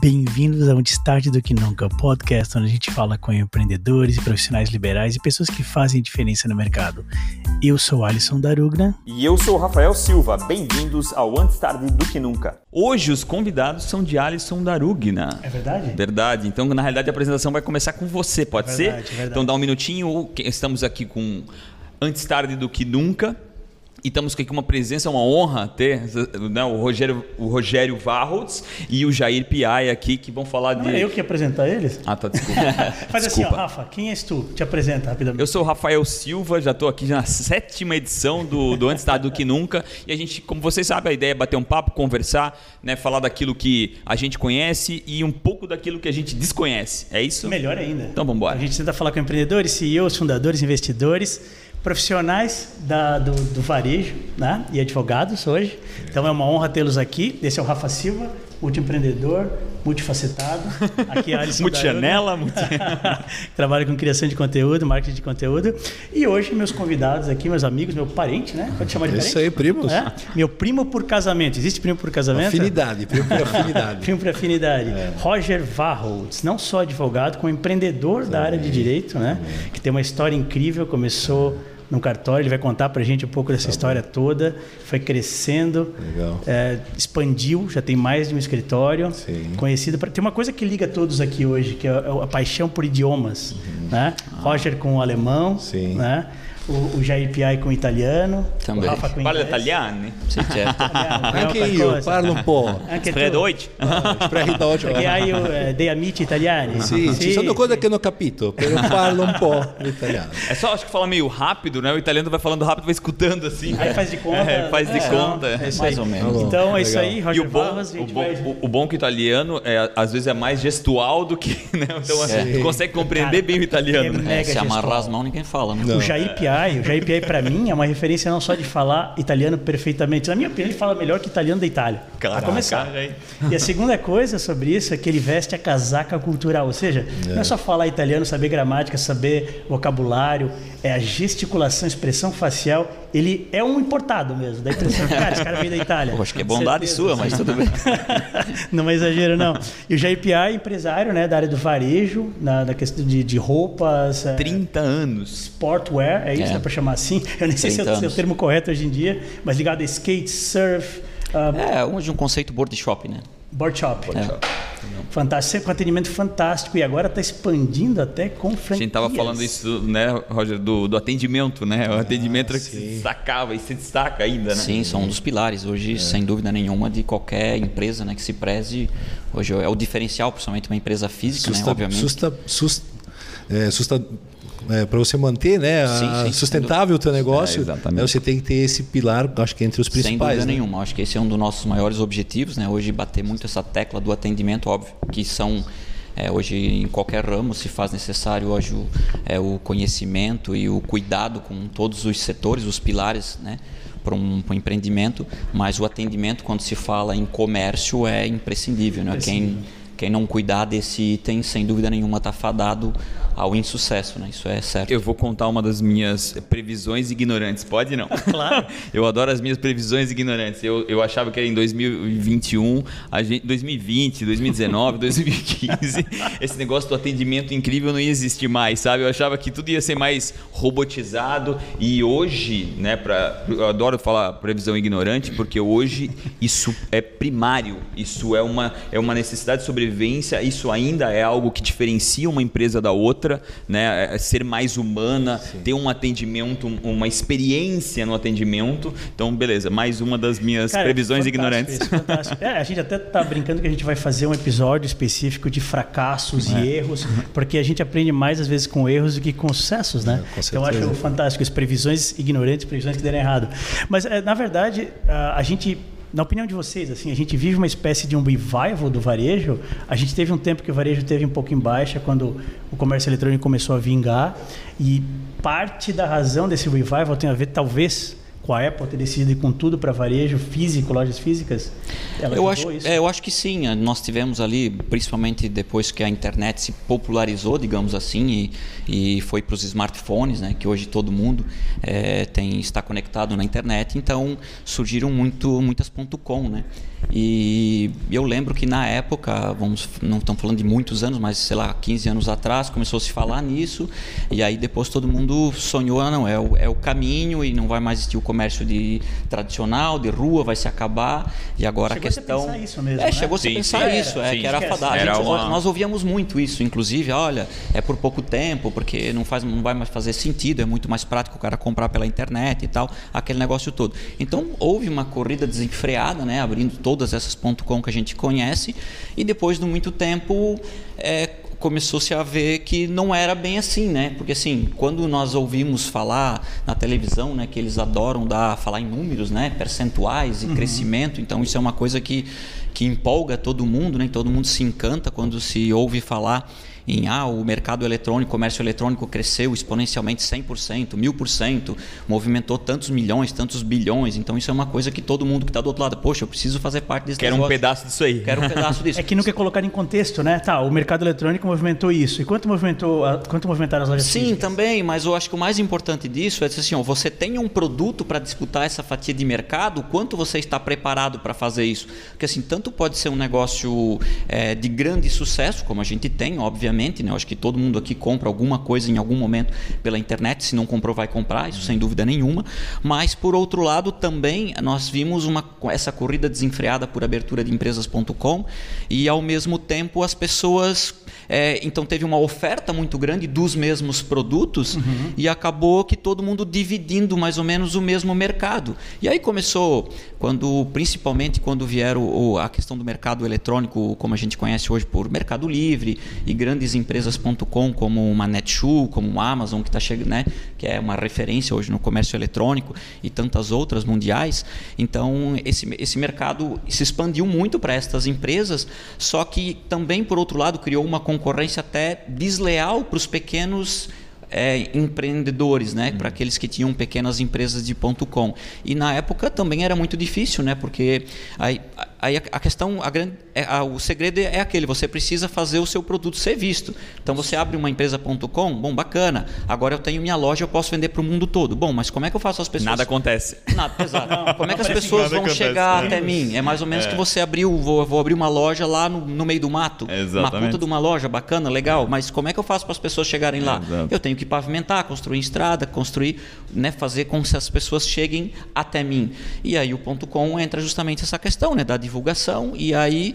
Bem-vindos ao Destaque do Que Nunca, podcast onde a gente fala com empreendedores e profissionais liberais e pessoas que fazem diferença no mercado. Eu sou Alisson Darugna. E eu sou Rafael Silva. Bem-vindos ao Antes Tarde do Que Nunca. Hoje os convidados são de Alisson Darugna. É verdade? Verdade. Então, na realidade, a apresentação vai começar com você, pode É verdade, ser? é verdade. Então, dá um minutinho. Estamos aqui com Antes Tarde do Que Nunca. E estamos aqui com uma presença, uma honra ter né, o, Rogério, o Rogério Varholtz e o Jair Piai aqui, que vão falar Não de... é eu que ia apresentar eles? Ah, tá, desculpa. Faz assim, ó, Desculpa. Rafa, quem és tu? Te apresenta rapidamente. Eu sou o Rafael Silva, já estou aqui na sétima edição do, do Antes Tarde do Que Nunca. E a gente, como vocês sabem, a ideia é bater um papo, conversar, né, falar daquilo que a gente conhece e um pouco daquilo que a gente desconhece. É isso? Melhor ainda. Então vamos embora. A gente tenta falar com empreendedores, CEOs, fundadores, investidores, profissionais da- do, do varejo né? e advogados hoje. Então é uma honra tê-los aqui. Esse é o Rafa Silva, multiempreendedor, multifacetado. Aqui é a Alisson Multijanela, que trabalha com criação de conteúdo, marketing de conteúdo. E hoje meus convidados aqui, meus amigos, meu parente, né? Pode chamar de parente? Isso aí, primos. É? Meu primo por casamento. Existe primo por casamento? Afinidade, primo por afinidade. Primo por afinidade. Roger Varholtz, não só advogado, como empreendedor da área de direito, né? Que tem uma história incrível, começou no cartório, ele vai contar pra gente um pouco dessa história toda, foi crescendo, é, expandiu, já tem mais de um escritório, Sim. conhecido. Pra, tem uma coisa que liga todos aqui hoje, que é a, a paixão por idiomas, né? Roger com o alemão, Sim. né? O, o Jair Piai com o italiano, Também. o Rafa com Parla italiano? Sì, certo. Anche io parlo un po'. Anche tu. Fredoit? Sprechi d'oggi. Perché hai eh, dei amici italiani? Sì, ci sono cose che non ho capito, però parlo un po' l'italiano. É só, acho que fala meio rápido, né? O italiano vai falando rápido, vai escutando assim. Aí faz de conta. É, faz de É, conta. É isso Mais aí. ou menos. Tá Então é isso aí, E Roger o bom, Barros. o, bom, vai- o- o bom que o italiano é, às vezes é mais gestual do que. Né? Então assim, tu consegue compreender Cara, bem o italiano. é né? Se amarrar as mãos, ninguém fala, né? Não. O Jair Piai, o Jair Piai para mim é uma referência não só de falar italiano perfeitamente, na minha opinião ele fala melhor que italiano da Itália. Caraca, começar. E a segunda coisa sobre isso é que ele veste a casaca cultural, ou seja, não é só falar italiano, saber gramática, saber vocabulário, é a gesticulação, expressão facial. Ele é um importado mesmo, da impressão. Cara, esse cara veio da Itália. Pô, acho que é bondade certeza, sua, mas tudo bem. não é exagero, não. E o Jair Piai, empresário né, da área do varejo, na, da questão de, de roupas, é, 30 anos. sportwear, é isso, É. dá para chamar assim? Eu nem sei se é, 30 o- se é o termo correto hoje em dia, mas ligado a skate, surf, ah, É, hoje um conceito board shop, né? Board shop. É. Fantástico, sempre com atendimento fantástico e agora está expandindo até com A franquias. gente tava falando isso, né, Roger, do, do atendimento, né? O atendimento era que se destacava e se destaca ainda, né? Sim, são um dos pilares hoje, sem dúvida nenhuma, de qualquer empresa né, que se preze. Hoje é o diferencial, principalmente uma empresa física, né? Susta, Obviamente. susta, sus- é, susta, para você manter né, a- Sim, sim, sustentável o teu negócio, É, né, você tem que ter esse pilar, acho que entre os Sem principais. dúvida né? nenhuma. Acho que esse é um dos nossos maiores objetivos, né? Hoje bater muito essa tecla do atendimento, óbvio, que são é, hoje em qualquer ramo se faz necessário hoje o, é, o conhecimento e o cuidado com todos os setores, os pilares, né? Para um, um empreendimento, mas o atendimento quando se fala em comércio é imprescindível, né? Quem quem não cuidar desse item, sem dúvida nenhuma, está fadado ao insucesso, né? Isso é certo. Eu vou contar uma das minhas previsões ignorantes, pode não? Claro. eu adoro as minhas previsões ignorantes. Eu, eu achava que era em 2021, a gente, 2020, 2019, 2015, esse negócio do atendimento incrível não ia existir mais, sabe? Eu achava que tudo ia ser mais robotizado e hoje, né, pra, eu adoro falar previsão ignorante porque hoje isso é primário, isso é uma, é uma necessidade de sobrevivência, isso ainda é algo que diferencia uma empresa da outra, né? É ser mais humana, ter um atendimento, um- uma experiência no atendimento. Então, beleza, mais uma das minhas Cara, previsões ignorantes. isso. É, a gente até tá brincando que a gente vai fazer um episódio específico de fracassos É. e erros, porque a gente aprende mais às vezes com erros do que com sucessos, né? com então eu acho fantástico as previsões ignorantes, previsões que deram errado. Mas é, na verdade, a gente na opinião de vocês, assim, a gente vive uma espécie de um revival do varejo. A gente teve um tempo que o varejo teve um pouco em baixa quando o comércio eletrônico começou a vingar e parte da razão desse revival tem a ver talvez com a Apple ter decidido ir com tudo para varejo físico, lojas físicas? Eu acho, isso? é, eu acho que sim. Nós tivemos ali, principalmente depois que a internet se popularizou, digamos assim, e, e foi para os smartphones, né, que hoje todo mundo é, tem está conectado na internet. Então surgiram muito, muitas ponto .com, né? E eu lembro que na época, vamos, não estamos falando de muitos anos, mas sei lá, 15 anos atrás, começou a se falar nisso, e aí depois todo mundo sonhou, ah, não, é o, é o caminho e não vai mais existir o comércio de tradicional, de rua, vai se acabar. E agora chegou a questão. A pensar isso mesmo, é, né? chegou a Sim, pensar sim, isso, era, é, sim. que era Gente, uma- Nós ouvíamos muito isso, inclusive, olha, é por pouco tempo, porque não, faz, não vai mais fazer sentido, é muito mais prático o cara comprar pela internet e tal, aquele negócio todo. Então houve uma corrida desenfreada, né, abrindo todas essas ponto .com que a gente conhece, e depois de muito tempo é, começou-se a ver que não era bem assim, né? Porque assim, quando nós ouvimos falar na televisão, né, que eles adoram dar, falar em números, né, percentuais e crescimento, então isso é uma coisa que, que empolga todo mundo, né? Todo mundo se encanta quando se ouve falar em ah, o mercado eletrônico, comércio eletrônico cresceu exponencialmente 100%, 1000%, movimentou tantos milhões, tantos bilhões. Então isso é uma coisa que todo mundo que está do outro lado, poxa, eu preciso fazer parte desse Quero um negócio. pedaço disso aí. Quero um pedaço disso. É que nunca é colocado em contexto, né? Tá, o mercado eletrônico movimentou isso. E quanto movimentou, a- quanto movimentaram as lojas Sim, físicas? também, mas eu acho que o mais importante disso é dizer assim, ó, você tem um produto para disputar essa fatia de mercado, quanto você está preparado para fazer isso? Porque assim, tanto pode ser um negócio é, de grande sucesso, como a gente tem, obviamente, né? Eu acho que todo mundo aqui compra alguma coisa em algum momento pela internet, se não comprou vai comprar, isso sem dúvida nenhuma. Mas por outro lado, também nós vimos uma essa corrida desenfreada por abertura de empresas.com e ao mesmo tempo as pessoas é, então teve uma oferta muito grande dos mesmos produtos e acabou que todo mundo dividindo mais ou menos o mesmo mercado. E aí começou, quando principalmente quando vieram o- a questão do mercado eletrônico, como a gente conhece hoje por Mercado Livre e grandes empresas.com como uma Netshoe, como uma Amazon que está chegando, né, que é uma referência hoje no comércio eletrônico e tantas outras mundiais. Então esse, esse mercado se expandiu muito para estas empresas, só que também por outro lado criou uma concorrência até desleal para os pequenos é, empreendedores, né? Para aqueles que tinham pequenas empresas de ponto .com. E na época também era muito difícil, né? Porque aí, aí a, a questão, a grande, é, a- o segredo é aquele, você precisa fazer o seu produto ser visto. Então você abre uma empresa ponto .com, bom, bacana. Agora eu tenho minha loja, eu posso vender para o mundo todo. Bom, mas como é que eu faço as pessoas Nada acontece. Nada, exato. Como é que as pessoas vão acontece, chegar né? até mim? É mais ou menos que você abriu, vou, vou abrir uma loja lá no, no meio do mato. Uma Exatamente. puta de uma loja, bacana, legal. Mas como é que eu faço para as pessoas chegarem lá? Exato. Eu tenho que pavimentar, construir estrada, construir, né, fazer com que as pessoas cheguem até mim. E aí o ponto com entra justamente essa questão, né, da divulgação. E aí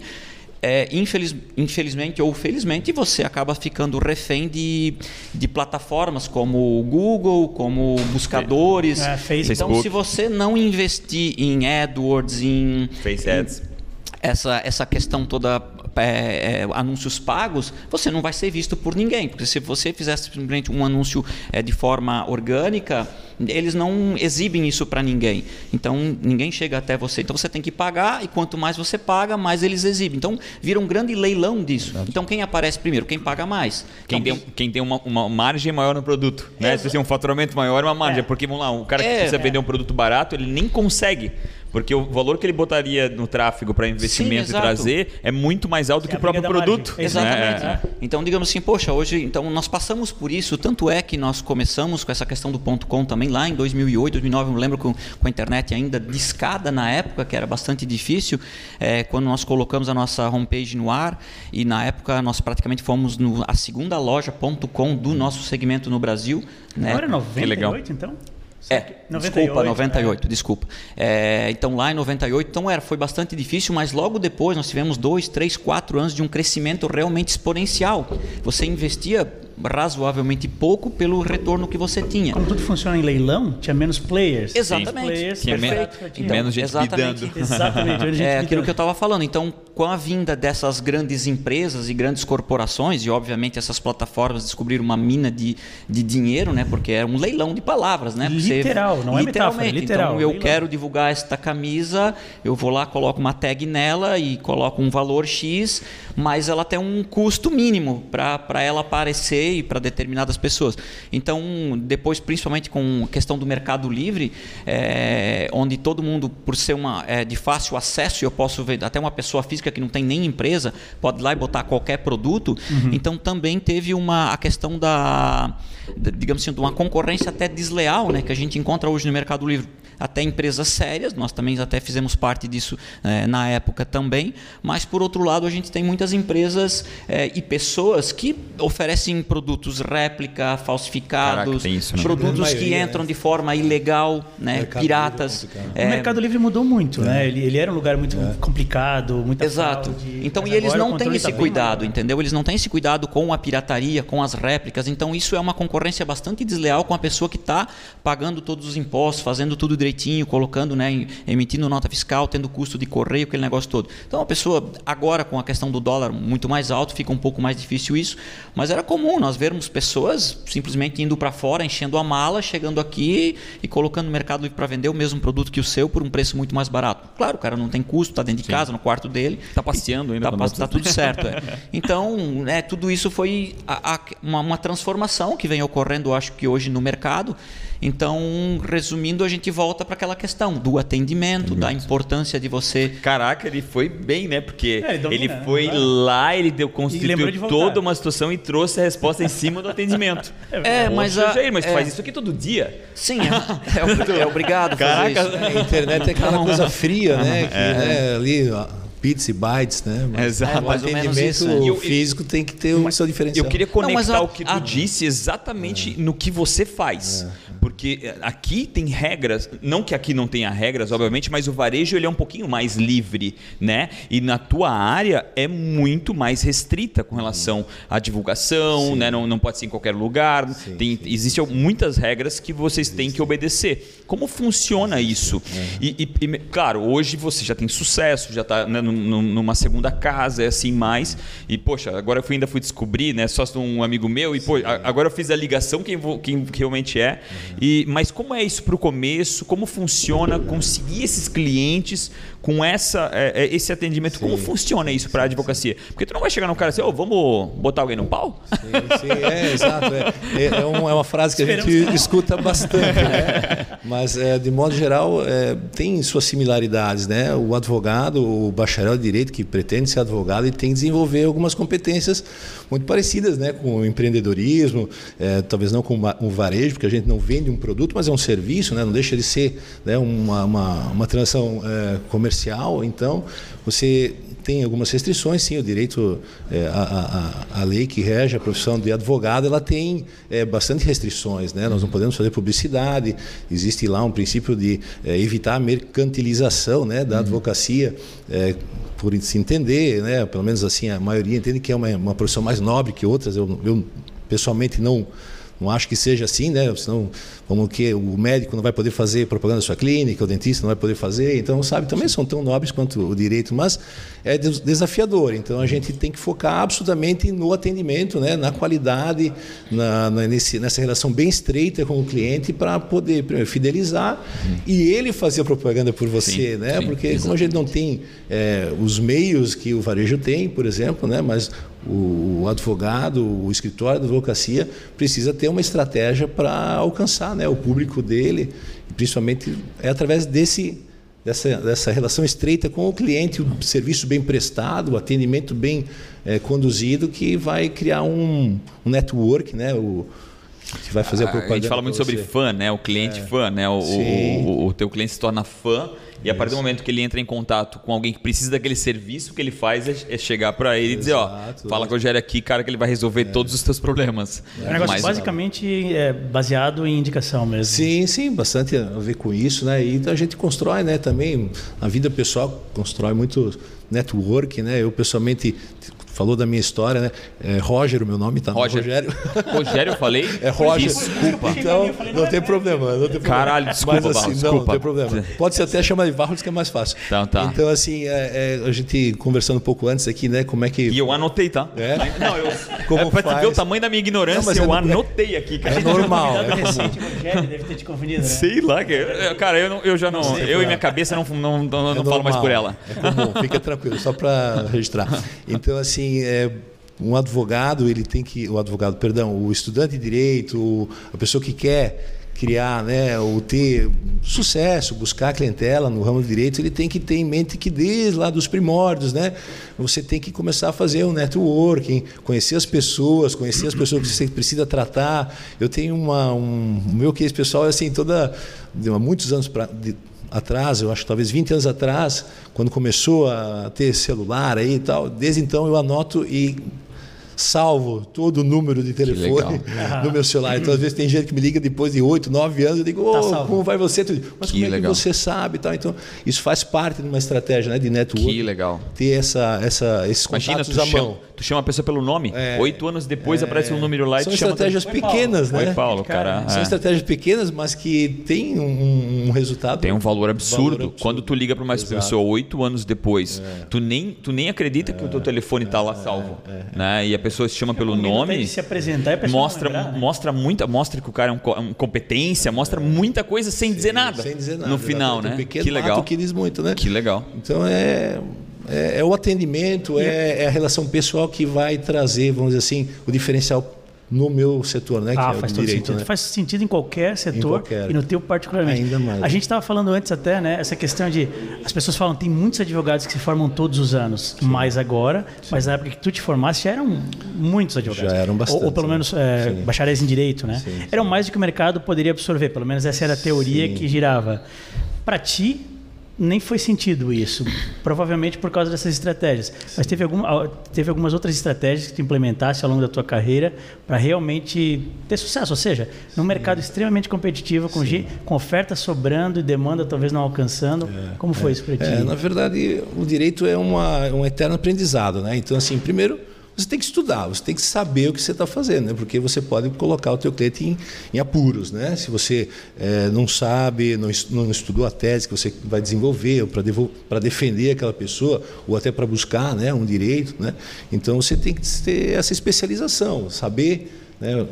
é, infeliz- infelizmente ou felizmente, você acaba ficando refém de, de plataformas como o Google, como buscadores. É, Facebook. Então, se você não investir em AdWords, em Face ads. essa, essa questão toda é, é, anúncios pagos, você não vai ser visto por ninguém. Porque se você fizesse simplesmente um anúncio é, de forma orgânica, eles não exibem isso para ninguém. Então ninguém chega até você. Então você tem que pagar e quanto mais você paga, mais eles exibem. Então vira um grande leilão disso. Então quem aparece primeiro? Quem paga mais. Quem Então, tem, quem tem uma, uma margem maior no produto. Né? Se você tem um faturamento maior, uma margem. É. Porque, vamos lá, o cara que É. precisa vender um produto barato, ele nem consegue. Porque o valor que ele botaria no tráfego para investimento e exato. trazer é muito mais alto É que o próprio da margem. produto. Exatamente. né? Então, digamos assim, poxa, hoje, então nós passamos por isso, tanto é que nós começamos com essa questão do ponto .com também lá em 2008, 2009, eu me lembro com, com a internet ainda discada na época, que era bastante difícil, é, quando nós colocamos a nossa homepage no ar e na época nós praticamente fomos no, a segunda loja ponto .com do nosso segmento no Brasil. Né? Agora é 98, legal. É, 98, desculpa, é. 98, desculpa. É, então lá em 98, então era, foi bastante difícil, mas logo depois nós tivemos dois, três, quatro anos de um crescimento realmente exponencial. Você investia razoavelmente pouco pelo retorno que você tinha. Como tudo funciona em leilão, tinha menos players. Exatamente. Players, Tinha men- perfeito, tinha. menos gente exatamente. bidando. Exatamente. gente É bidando. aquilo que eu estava falando. Então, com a vinda dessas grandes empresas e grandes corporações, e obviamente essas plataformas descobriram uma mina de, de dinheiro, né? Porque é um leilão de palavras, né? Você- Literal, não é metáfora, é literalmente. literal, Então, eu leilão. quero divulgar esta camisa, eu vou lá, coloco uma tag nela e coloco um valor X, mas ela tem um custo mínimo para ela aparecer lei para determinadas pessoas. Então, depois, principalmente com a questão do mercado livre, é, onde todo mundo, por ser uma é, de fácil acesso, eu posso ver até uma pessoa física que não tem nem empresa pode ir lá e botar qualquer produto. Uhum. Então, também teve uma a questão da, da, digamos assim, de uma concorrência até desleal, né, que a gente encontra hoje no mercado livre até empresas sérias, nós também até fizemos parte disso é, na época também, mas por outro lado a gente tem muitas empresas é, e pessoas que oferecem produtos réplica, falsificados, Caraca, isso, né? produtos maioria, que entram né? de forma ilegal, né, piratas. É, o Mercado Livre mudou muito, né? É. Ele, ele, era um lugar muito é. complicado, muito Exato. Fraude, então e eles não têm esse tá cuidado, entendeu? Eles não têm esse cuidado com a pirataria, com as réplicas. Então isso é uma concorrência bastante desleal com a pessoa que está pagando todos os impostos, fazendo tudo direitinho, colocando, né, emitindo nota fiscal, tendo custo de correio, aquele negócio todo. Então a pessoa, agora com a questão do dólar muito mais alto, fica um pouco mais difícil isso, mas era comum nós vermos pessoas simplesmente indo para fora, enchendo a mala, chegando aqui e colocando no mercado livre para vender o mesmo produto que o seu por um preço muito mais barato. Claro, o cara não tem custo, está dentro de Sim. casa, no quarto dele. Está passeando ainda. Está tá tudo certo. É. Então, né, tudo isso foi a, a, uma, uma transformação que vem ocorrendo, acho que hoje no mercado. Então, resumindo, a gente volta para aquela questão do atendimento, da importância de você. Caraca, ele foi bem, né? Porque é, ele, domina, ele, foi lá, ele deu, constituiu de toda uma situação e trouxe a resposta em cima do atendimento. É, é mas. A, mas é, faz isso aqui todo dia. Sim, é, é obrigado. Caraca, a internet é aquela coisa fria, né? Que, né, ali. Ó, bits e bytes, né? Mas Exato. o atendimento né? físico tem que ter o seu diferencial. Eu queria conectar Não, a, o que tu a... disse exatamente é. no que você faz. É. Porque eh, aqui tem regras, não que aqui não tenha regras, obviamente, mas o varejo ele é um pouquinho mais livre, né? E na tua área é muito mais restrita com relação à divulgação, sim. né? Não, não pode ser em qualquer lugar. Sim, tem, sim. Existem muitas regras que vocês têm que obedecer. Como funciona isso? É. E, e, e, claro, hoje você já tem sucesso, já está né, numa segunda casa, é assim mais. E, poxa, agora eu ainda fui descobrir, né? Só um amigo meu, e pô, agora eu fiz a ligação quem, quem realmente é. Uhum. E, mas como é isso para o começo? Como funciona conseguir esses clientes com essa, é, é esse atendimento? Sim. Como funciona isso para a advocacia? Porque tu não vai chegar num cara assim, oh, vamos botar alguém no pau? Sim, sim é, exato. É, é, é, um, é uma frase que a gente escuta bastante. Né? Mas, é, de modo geral, tem suas similaridades. Né? O advogado, o bacharel de direito que pretende ser advogado, ele tem que desenvolver algumas competências muito parecidas né? com o empreendedorismo, talvez não com o varejo, porque a gente não vende um produto, mas é um serviço, né? não deixa de ser né? uma, uma, uma transação é, comercial. Então, você tem algumas restrições, sim, o direito, é, a, a, a, lei que rege a profissão de advogado, ela tem é, bastante restrições, né? Nós não podemos fazer publicidade, existe lá um princípio de é, evitar a mercantilização né, da uhum. advocacia, é, por se entender, né? Pelo menos assim, a maioria entende que é uma, uma profissão mais nobre que outras, eu, eu pessoalmente não não acho que seja assim, né? Senão, como que o médico não vai poder fazer propaganda da sua clínica, o dentista não vai poder fazer. Então, sabe, também são tão nobres quanto o direito, mas é desafiador. Então, a gente tem que focar absolutamente no atendimento, né? na qualidade, na, na nesse, nessa relação bem estreita com o cliente para poder primeiro, fidelizar hum. e ele fazer a propaganda por você, sim, né? Sim, Porque exatamente. como a gente não tem é, os meios que o varejo tem, por exemplo, né? Mas o, advogado, o escritório da advocacia precisa ter uma estratégia para alcançar né, o público dele, principalmente é através desse, dessa, dessa relação estreita com o cliente, o serviço bem prestado, o atendimento bem é, conduzido, que vai criar um, um network, né, o, que vai fazer a propaganda. A gente fala muito sobre fã, né? O cliente é. fã, né? O, o, o, o, teu cliente se torna fã e a partir do momento que ele entra em contato com alguém que precisa daquele serviço, o que ele faz é, é chegar para ele e dizer, ó, fala com o Rogério aqui, cara, que ele vai resolver é. todos os teus problemas. É um negócio Mas, basicamente é baseado em indicação mesmo. Sim, sim, bastante a ver com isso, né? E a gente constrói, né, também, a vida pessoal constrói muito network, né? Eu pessoalmente falou da minha história, né? É Roger, o meu nome, tá? Roger. Rogério. Rogério, eu falei? É Roger. Desculpa. Então, não tem problema. Não tem problema. Caralho, desculpa, Mas, assim, desculpa. Não, não tem problema. Pode ser até chamar de Barros, que é mais fácil. Então, tá. Então, assim, é, é, a gente conversando um pouco antes aqui, né? Como é que. E eu anotei, tá? É? Não, eu. Como é pra faz... ver o tamanho da minha ignorância, não, eu é, anotei aqui, cara. É normal. É recente, Rogério deve ter te confundido, né? Sei lá, que... cara, eu, não, eu já não. Sei, eu e minha cabeça não, não, não, não falo mais por ela. É comum, fica tranquilo, só para registrar. Então, assim, é, um advogado ele tem que o advogado perdão o estudante de direito a pessoa que quer criar né ou ter sucesso buscar clientela no ramo do direito ele tem que ter em mente que desde lá dos primórdios né você tem que começar a fazer um networking conhecer as pessoas conhecer as pessoas que você precisa tratar. Eu tenho uma um o meu case pessoal é assim toda de muitos anos para atrás, eu acho talvez 20 anos atrás, quando começou a ter celular aí e tal, desde então eu anoto e salvo todo o número de telefone no meu celular. Então, às vezes, tem gente que me liga depois de 8, 9 anos, eu digo, oh, tá como vai você? Mas que como é legal. que você sabe? Tal? Então, isso faz parte de uma estratégia né, de network. Que legal. Ter essa, essa, esses Imagina, contatos à chama, mão. Tu chama a pessoa pelo nome, é, oito anos depois é, aparece um número lá e São te chama... estratégias pequenas, Oi, né? Oi, Paulo, cara. São é. estratégias pequenas, mas que tem um, um resultado... Tem um valor absurdo. valor absurdo. Quando tu liga para uma Exato. pessoa oito anos depois, é. tu, nem, tu nem acredita que o teu telefone está lá salvo. Né? E a pessoa se chama pelo nome... Se apresentar e mostra, lembrar, né? mostra muita, mostra que o cara é um, um competência, mostra muita coisa sem Sim, dizer nada. Sem dizer nada. No final, né? que legal. que diz muito, né? Que legal. Então é é, é, o atendimento, é, é, a relação pessoal que vai trazer, vamos dizer assim, o diferencial no meu setor, né? Ah, que é faz direito, sentido. Né? Faz sentido em qualquer setor em qualquer. e no teu particularmente. Ainda mais. A gente estava falando antes até, né? Essa questão de as pessoas falam tem muitos advogados que se formam todos os anos, Sim. mais agora, Sim. mas na época que tu te formaste já eram muitos advogados. Já eram bastante. Ou, ou pelo menos é, bacharéis em direito, né? Sim, eram mais do que o mercado poderia absorver. Pelo menos essa era a teoria que girava. Para ti nem foi sentido isso, provavelmente por causa dessas estratégias. Mas teve, algum, teve algumas outras estratégias que tu implementaste ao longo da tua carreira para realmente ter sucesso. Ou seja, num mercado extremamente competitivo, com, com oferta sobrando e demanda talvez não alcançando. É, como foi é, isso para ti? É, na verdade, o direito é uma, um eterno aprendizado. Né? Então, assim, primeiro você tem que estudar, você tem que saber o que você está fazendo, né? porque você pode colocar o teu cliente em, em apuros. Né? Se você é, não sabe, não, não, estudou a tese que você vai desenvolver para defender aquela pessoa, ou até para buscar né, um direito, né? então você tem que ter essa especialização, saber né,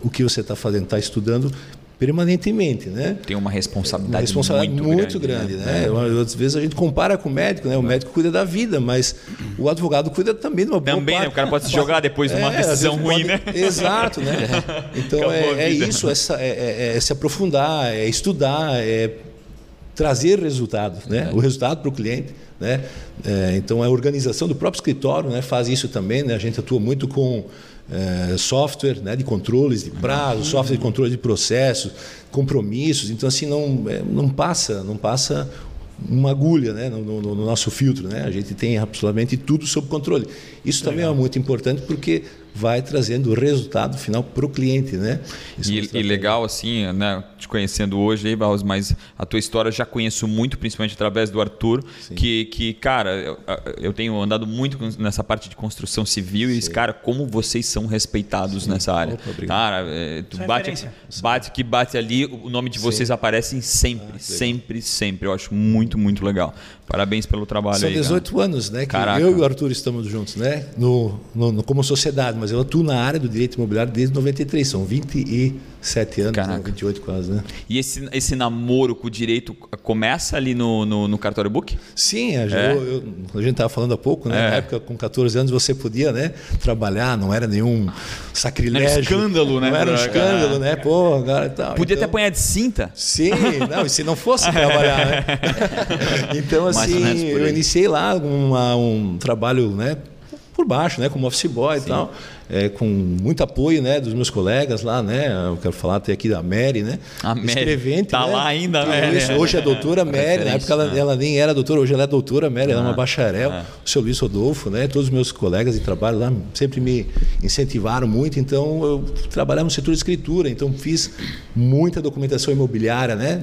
o que você está fazendo, está estudando permanentemente, né? Tem uma responsabilidade, uma responsabilidade muito, muito grande, grande né? né? Às vezes a gente compara com o médico, né? O médico cuida da vida, mas o advogado cuida também de uma boa Também, parte. né? O cara pode se jogar depois de uma é, decisão ruim, pode... né? Exato, né? Então é, é, isso, essa, é, é, é, se aprofundar, é estudar, é trazer resultados, né? O resultado para o cliente. Né? É, então a organização do próprio escritório né, faz isso também. Né? A gente atua muito com é, software né, de controles de prazo, software de controle de processos, compromissos. Então assim não, é, não passa, não passa uma agulha né, no, no, no, nosso filtro. Né? A gente tem absolutamente tudo sob controle. Isso Legal. também é muito importante porque vai trazendo o resultado final para o cliente, né? E, e, legal assim, né? Te conhecendo hoje aí, Barros, mas a tua história eu já conheço muito, principalmente através do Arthur, que, que cara, eu, eu, tenho andado muito nessa parte de construção civil Sim. e cara, como vocês são respeitados Sim. nessa área. Opa, cara, é, tu bate, bate que bate ali, o nome de vocês Sim. aparece sempre, ah, sempre, sempre. Eu acho muito, muito legal. Parabéns pelo trabalho São aí. São 18 cara. anos, né? Que Caraca. eu e o Arthur estamos juntos, né? No, no, no, como sociedade, mas eu atuo na área do direito imobiliário desde 93, são 27 anos, né? 28 quase, né? E esse, esse namoro com o direito começa ali no, no, no cartório book? Sim, a, é. eu, eu, a gente estava falando há pouco, né? É. Na época, com 14 anos, você podia né, trabalhar, não era nenhum sacrilégio. Era um escândalo, né? Não era um escândalo, né? Pô, e tal. Podia então, até apanhar de cinta. Sim, não, e se não fosse trabalhar, né? então, assim, eu iniciei lá uma, um trabalho, né? por baixo, né, como office boy Sim. e tal é, com muito apoio né, dos meus colegas lá, né? Eu quero falar até aqui da Mary, né? A Mary. Escrevente. Tá né? lá ainda, né? Hoje é doutora Mary, na época ela, né? ela, nem era doutora, hoje ela é doutora Mary, ela é uma ah, bacharel. Ah. O seu Luiz Rodolfo, né? Todos os meus colegas de trabalho lá sempre me incentivaram muito, então eu trabalhava no setor de escritura, então fiz muita documentação imobiliária, né?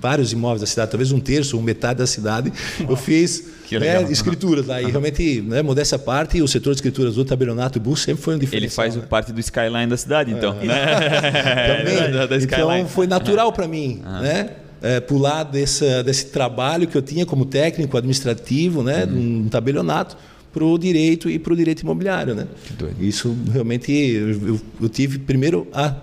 Vários imóveis da cidade, talvez um terço ou metade da cidade. Eu fiz né, escrituras lá. E realmente, né, modéstia à parte, o setor de escrituras do tabelionato e bus sempre foi um diferencial. Ele faz né? parte do skyline da cidade, então. É. Né? Também. da, da então foi natural para mim, né? É, pular desse, desse trabalho que eu tinha como técnico administrativo, né, uhum. um tabelionato, para o direito e para o direito imobiliário, né? Isso realmente eu, eu tive primeiro a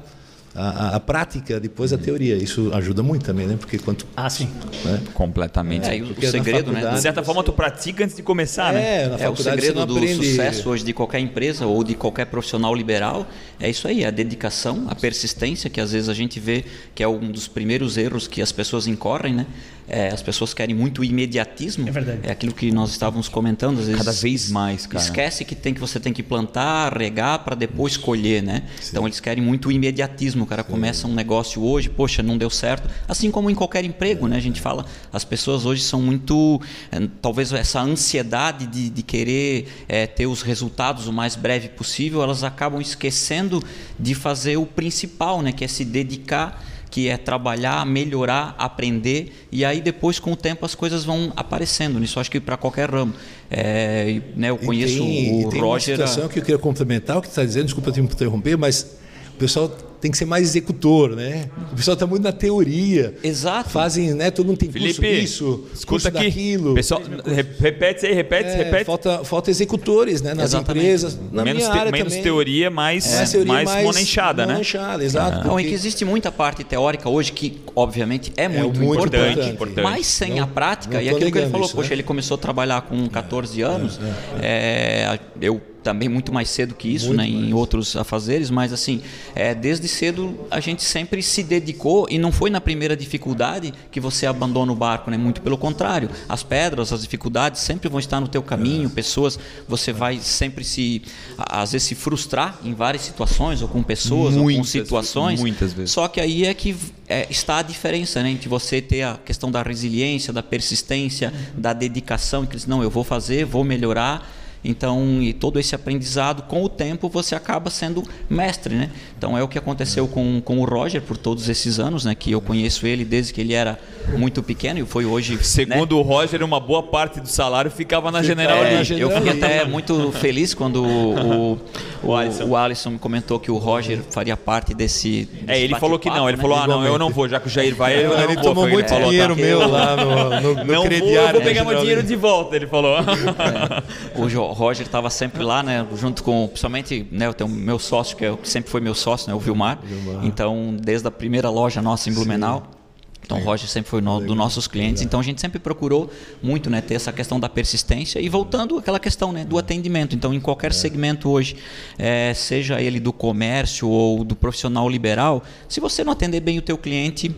a, a, prática depois da teoria. Isso ajuda muito também, né? Porque quanto. Ah, sim. Né? Completamente. É, o segredo, né? De certa forma, tu pratica antes de começar, é, né? é, o segredo do aprende... sucesso hoje de qualquer empresa ou de qualquer profissional liberal é isso aí, a dedicação, a persistência, que às vezes a gente vê que é um dos primeiros erros que as pessoas incorrem, né? É, as pessoas querem muito imediatismo. É verdade. É aquilo que nós estávamos comentando. Às vezes, Cada vez mais, cara. Esquece que tem que você tem que plantar, regar para depois colher, né? Sim. Então eles querem muito imediatismo. O cara Sim. começa um negócio hoje, poxa, não deu certo. Assim como em qualquer emprego, né? A gente fala, as pessoas hoje são muito, é, talvez essa ansiedade de, de querer é, ter os resultados o mais breve possível, elas acabam esquecendo de fazer o principal, né? Que é se dedicar que é trabalhar, melhorar, aprender e aí depois com o tempo as coisas vão aparecendo. Isso acho que para qualquer ramo. É, né, eu conheço tem, o tem Roger. Uma situação que eu queria complementar o que está dizendo. Desculpa te interromper, mas pessoal tem que ser mais executor, né? O pessoal está muito na teoria. Exato. Fazem, né? Todo mundo tem Felipe, curso disso, escuta curso aqui. daquilo. Pessoal, repete aí, repete, é, repete. Falta, falta executores, né? Nas Exatamente. empresas, na menos minha te, área menos também. teoria, mais, É, mais, teoria, mais mais monenchada, né? monenchada, exato. Não, porque- e que existe muita parte teórica hoje que, obviamente, é muito, muito importante, importante, importante. Mas sem Não- a prática, e aquilo que ele falou, isso, poxa, né? ele começou a trabalhar com 14 anos, é, eu também muito mais cedo que isso, Muito né, em outros afazeres, mas assim, é, desde cedo a gente sempre se dedicou e não foi na primeira dificuldade que você abandona o barco, né? Muito pelo contrário, as pedras, as dificuldades sempre vão estar no teu caminho, pessoas, você vai sempre se, às vezes se frustrar em várias situações ou com pessoas ou com Muitas, situações. muitas vezes. Só que aí é que é, está a diferença, né? Entre você ter a questão da resiliência, da persistência, da dedicação, que diz, não, eu vou fazer, vou melhorar. Então, e todo esse aprendizado, com o tempo, você acaba sendo mestre, né? Então, é o que aconteceu com, com o Roger por todos esses anos, né? Que eu conheço ele desde que ele era muito pequeno e foi hoje... né? Segundo o Roger, uma boa parte do salário ficava na General É, Lee. eu fiquei até muito feliz quando o, o, O Alisson. o Alisson me comentou que o Roger faria parte desse. É, desse ele falou que não. Ele né? falou: ah, não, eu não vou, já que o Jair vai, eu não ele vou. tomou que muito falou, dinheiro tá? meu lá no, no, no Não vou, eu crediário. vou né, pegar meu dinheiro de volta, ele falou. O Roger estava sempre lá, né, junto com, principalmente, né, eu tenho meu sócio, que, é, que sempre foi meu sócio, né, o Vilmar. Então, desde a primeira loja nossa em Blumenau. Então, o Roger sempre foi no, dos nossos clientes. Então, a gente sempre procurou muito né, ter essa questão da persistência. E voltando àquela questão né, do atendimento. Então, em qualquer segmento hoje, eh, seja ele do comércio ou do profissional liberal, se você não atender bem o teu cliente,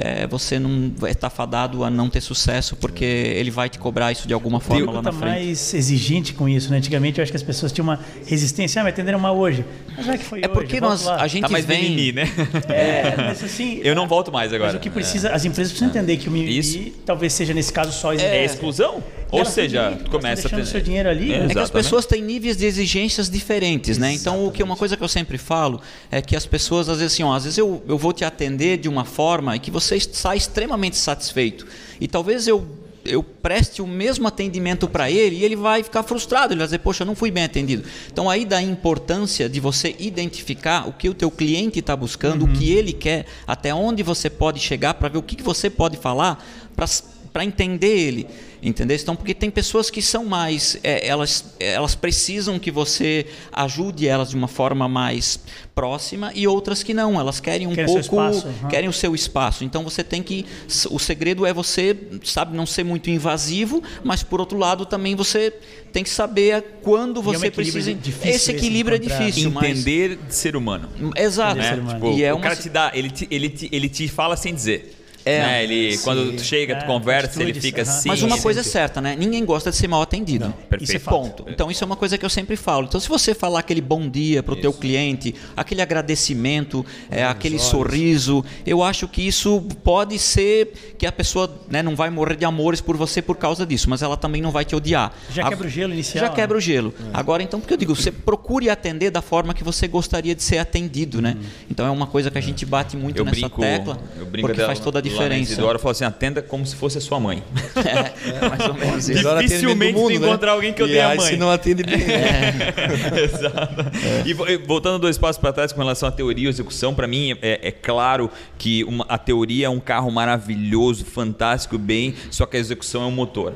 eh, você não vai estar fadado a não ter sucesso, porque ele vai te cobrar isso de alguma forma lá tá na frente. mais exigente com isso, né? Antigamente eu acho que as pessoas tinham uma resistência, ah, me atenderam mal hoje. Mas já que foi É hoje, porque nós, lá. a gente Tá mais vem... mimimi, né? É, mas assim... Eu não volto mais agora. Mas o que precisa, as empresas precisam entender que o mimimi Isso. talvez seja nesse caso só É exclusão? Ou seja, tu começa tá a deixando ter. seu dinheiro ali, É? É que as pessoas têm níveis de exigências diferentes, né? Então, o que uma coisa que eu sempre falo é que as pessoas, às vezes, assim, ó, às vezes eu, eu vou te atender de uma forma e que você sai extremamente satisfeito. E talvez eu eu preste o mesmo atendimento para ele e ele vai ficar frustrado, ele vai dizer, poxa, não fui bem atendido. Então aí da importância de você identificar o que o teu cliente está buscando, o que ele quer, até onde você pode chegar para ver o que, que você pode falar para entender ele. Entendeu? Então, porque tem pessoas que são mais. é, elas, elas precisam que você ajude elas de uma forma mais próxima e outras que não. Elas querem um Querem pouco. espaço, aham. Querem o seu espaço. Então você tem que. O segredo é você, sabe, não ser muito invasivo, mas por outro lado também você tem que saber quando E é um você precisa. difícil Esse equilíbrio é difícil. mas- Entender de ser humano. Exato. Né? ser humano. Tipo, E é o uma cara te dá, ele te, ele te, ele te fala sem dizer. É. Né? Ele, Sim. quando tu chega, tu É, conversa, ele fica aham. assim. Mas uma ele- coisa é certa, né? Ninguém gosta de ser mal atendido. perfeito. Isso é. Ponto. Então isso é uma coisa que eu sempre falo. Então se você falar aquele bom dia para o teu cliente, aquele agradecimento, é, aquele sorriso, eu acho que isso pode ser que a pessoa né, não vai morrer de amores por você por causa disso, mas ela também não vai te odiar. Já A- quebra o gelo inicial. Já quebra né? o gelo. Agora, então, porque eu digo, você procure atender da forma que você gostaria de ser atendido, né? Então é uma coisa que a gente bate muito Eu nessa brinco, tecla, eu brinco porque dela faz toda a na diferença. Isidoro, eu falo assim, atenda como se fosse a sua mãe. É, mais ou menos Dificilmente do mundo, né? encontrar alguém que E odeia a mãe. se não atende bem. Exato. E vo- e voltando dois passos para trás com relação à teoria e execução, para mim é, é claro que uma- a teoria é um carro maravilhoso, fantástico, bem, só que a execução é um motor.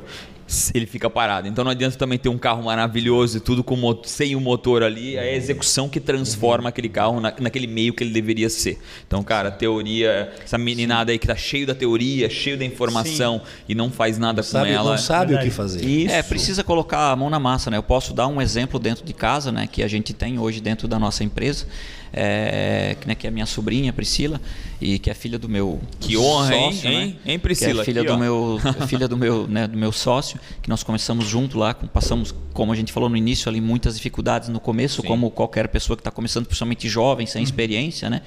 ele fica parado. Então não adianta também ter um carro maravilhoso e tudo com motor, sem o motor ali, é a execução que transforma aquele carro na, naquele meio que ele deveria ser. Então, cara, teoria, essa meninada aí que tá cheio da teoria, cheio da informação Sim. e não faz nada sabe, com ela. Não sabe Verdade. o que fazer. Isso. É, precisa colocar a mão na massa, né? Eu posso dar um exemplo dentro de casa, né, que a gente tem hoje dentro da nossa empresa é, né, que é a minha sobrinha Priscila e que é filha do meu que honra sócio, hein, né? hein, Priscila que é filha aqui, do ó. meu filha do meu né, do meu sócio que nós começamos junto lá passamos como a gente falou no início ali muitas dificuldades no começo Sim. como qualquer pessoa que está começando principalmente jovem sem uhum. experiência né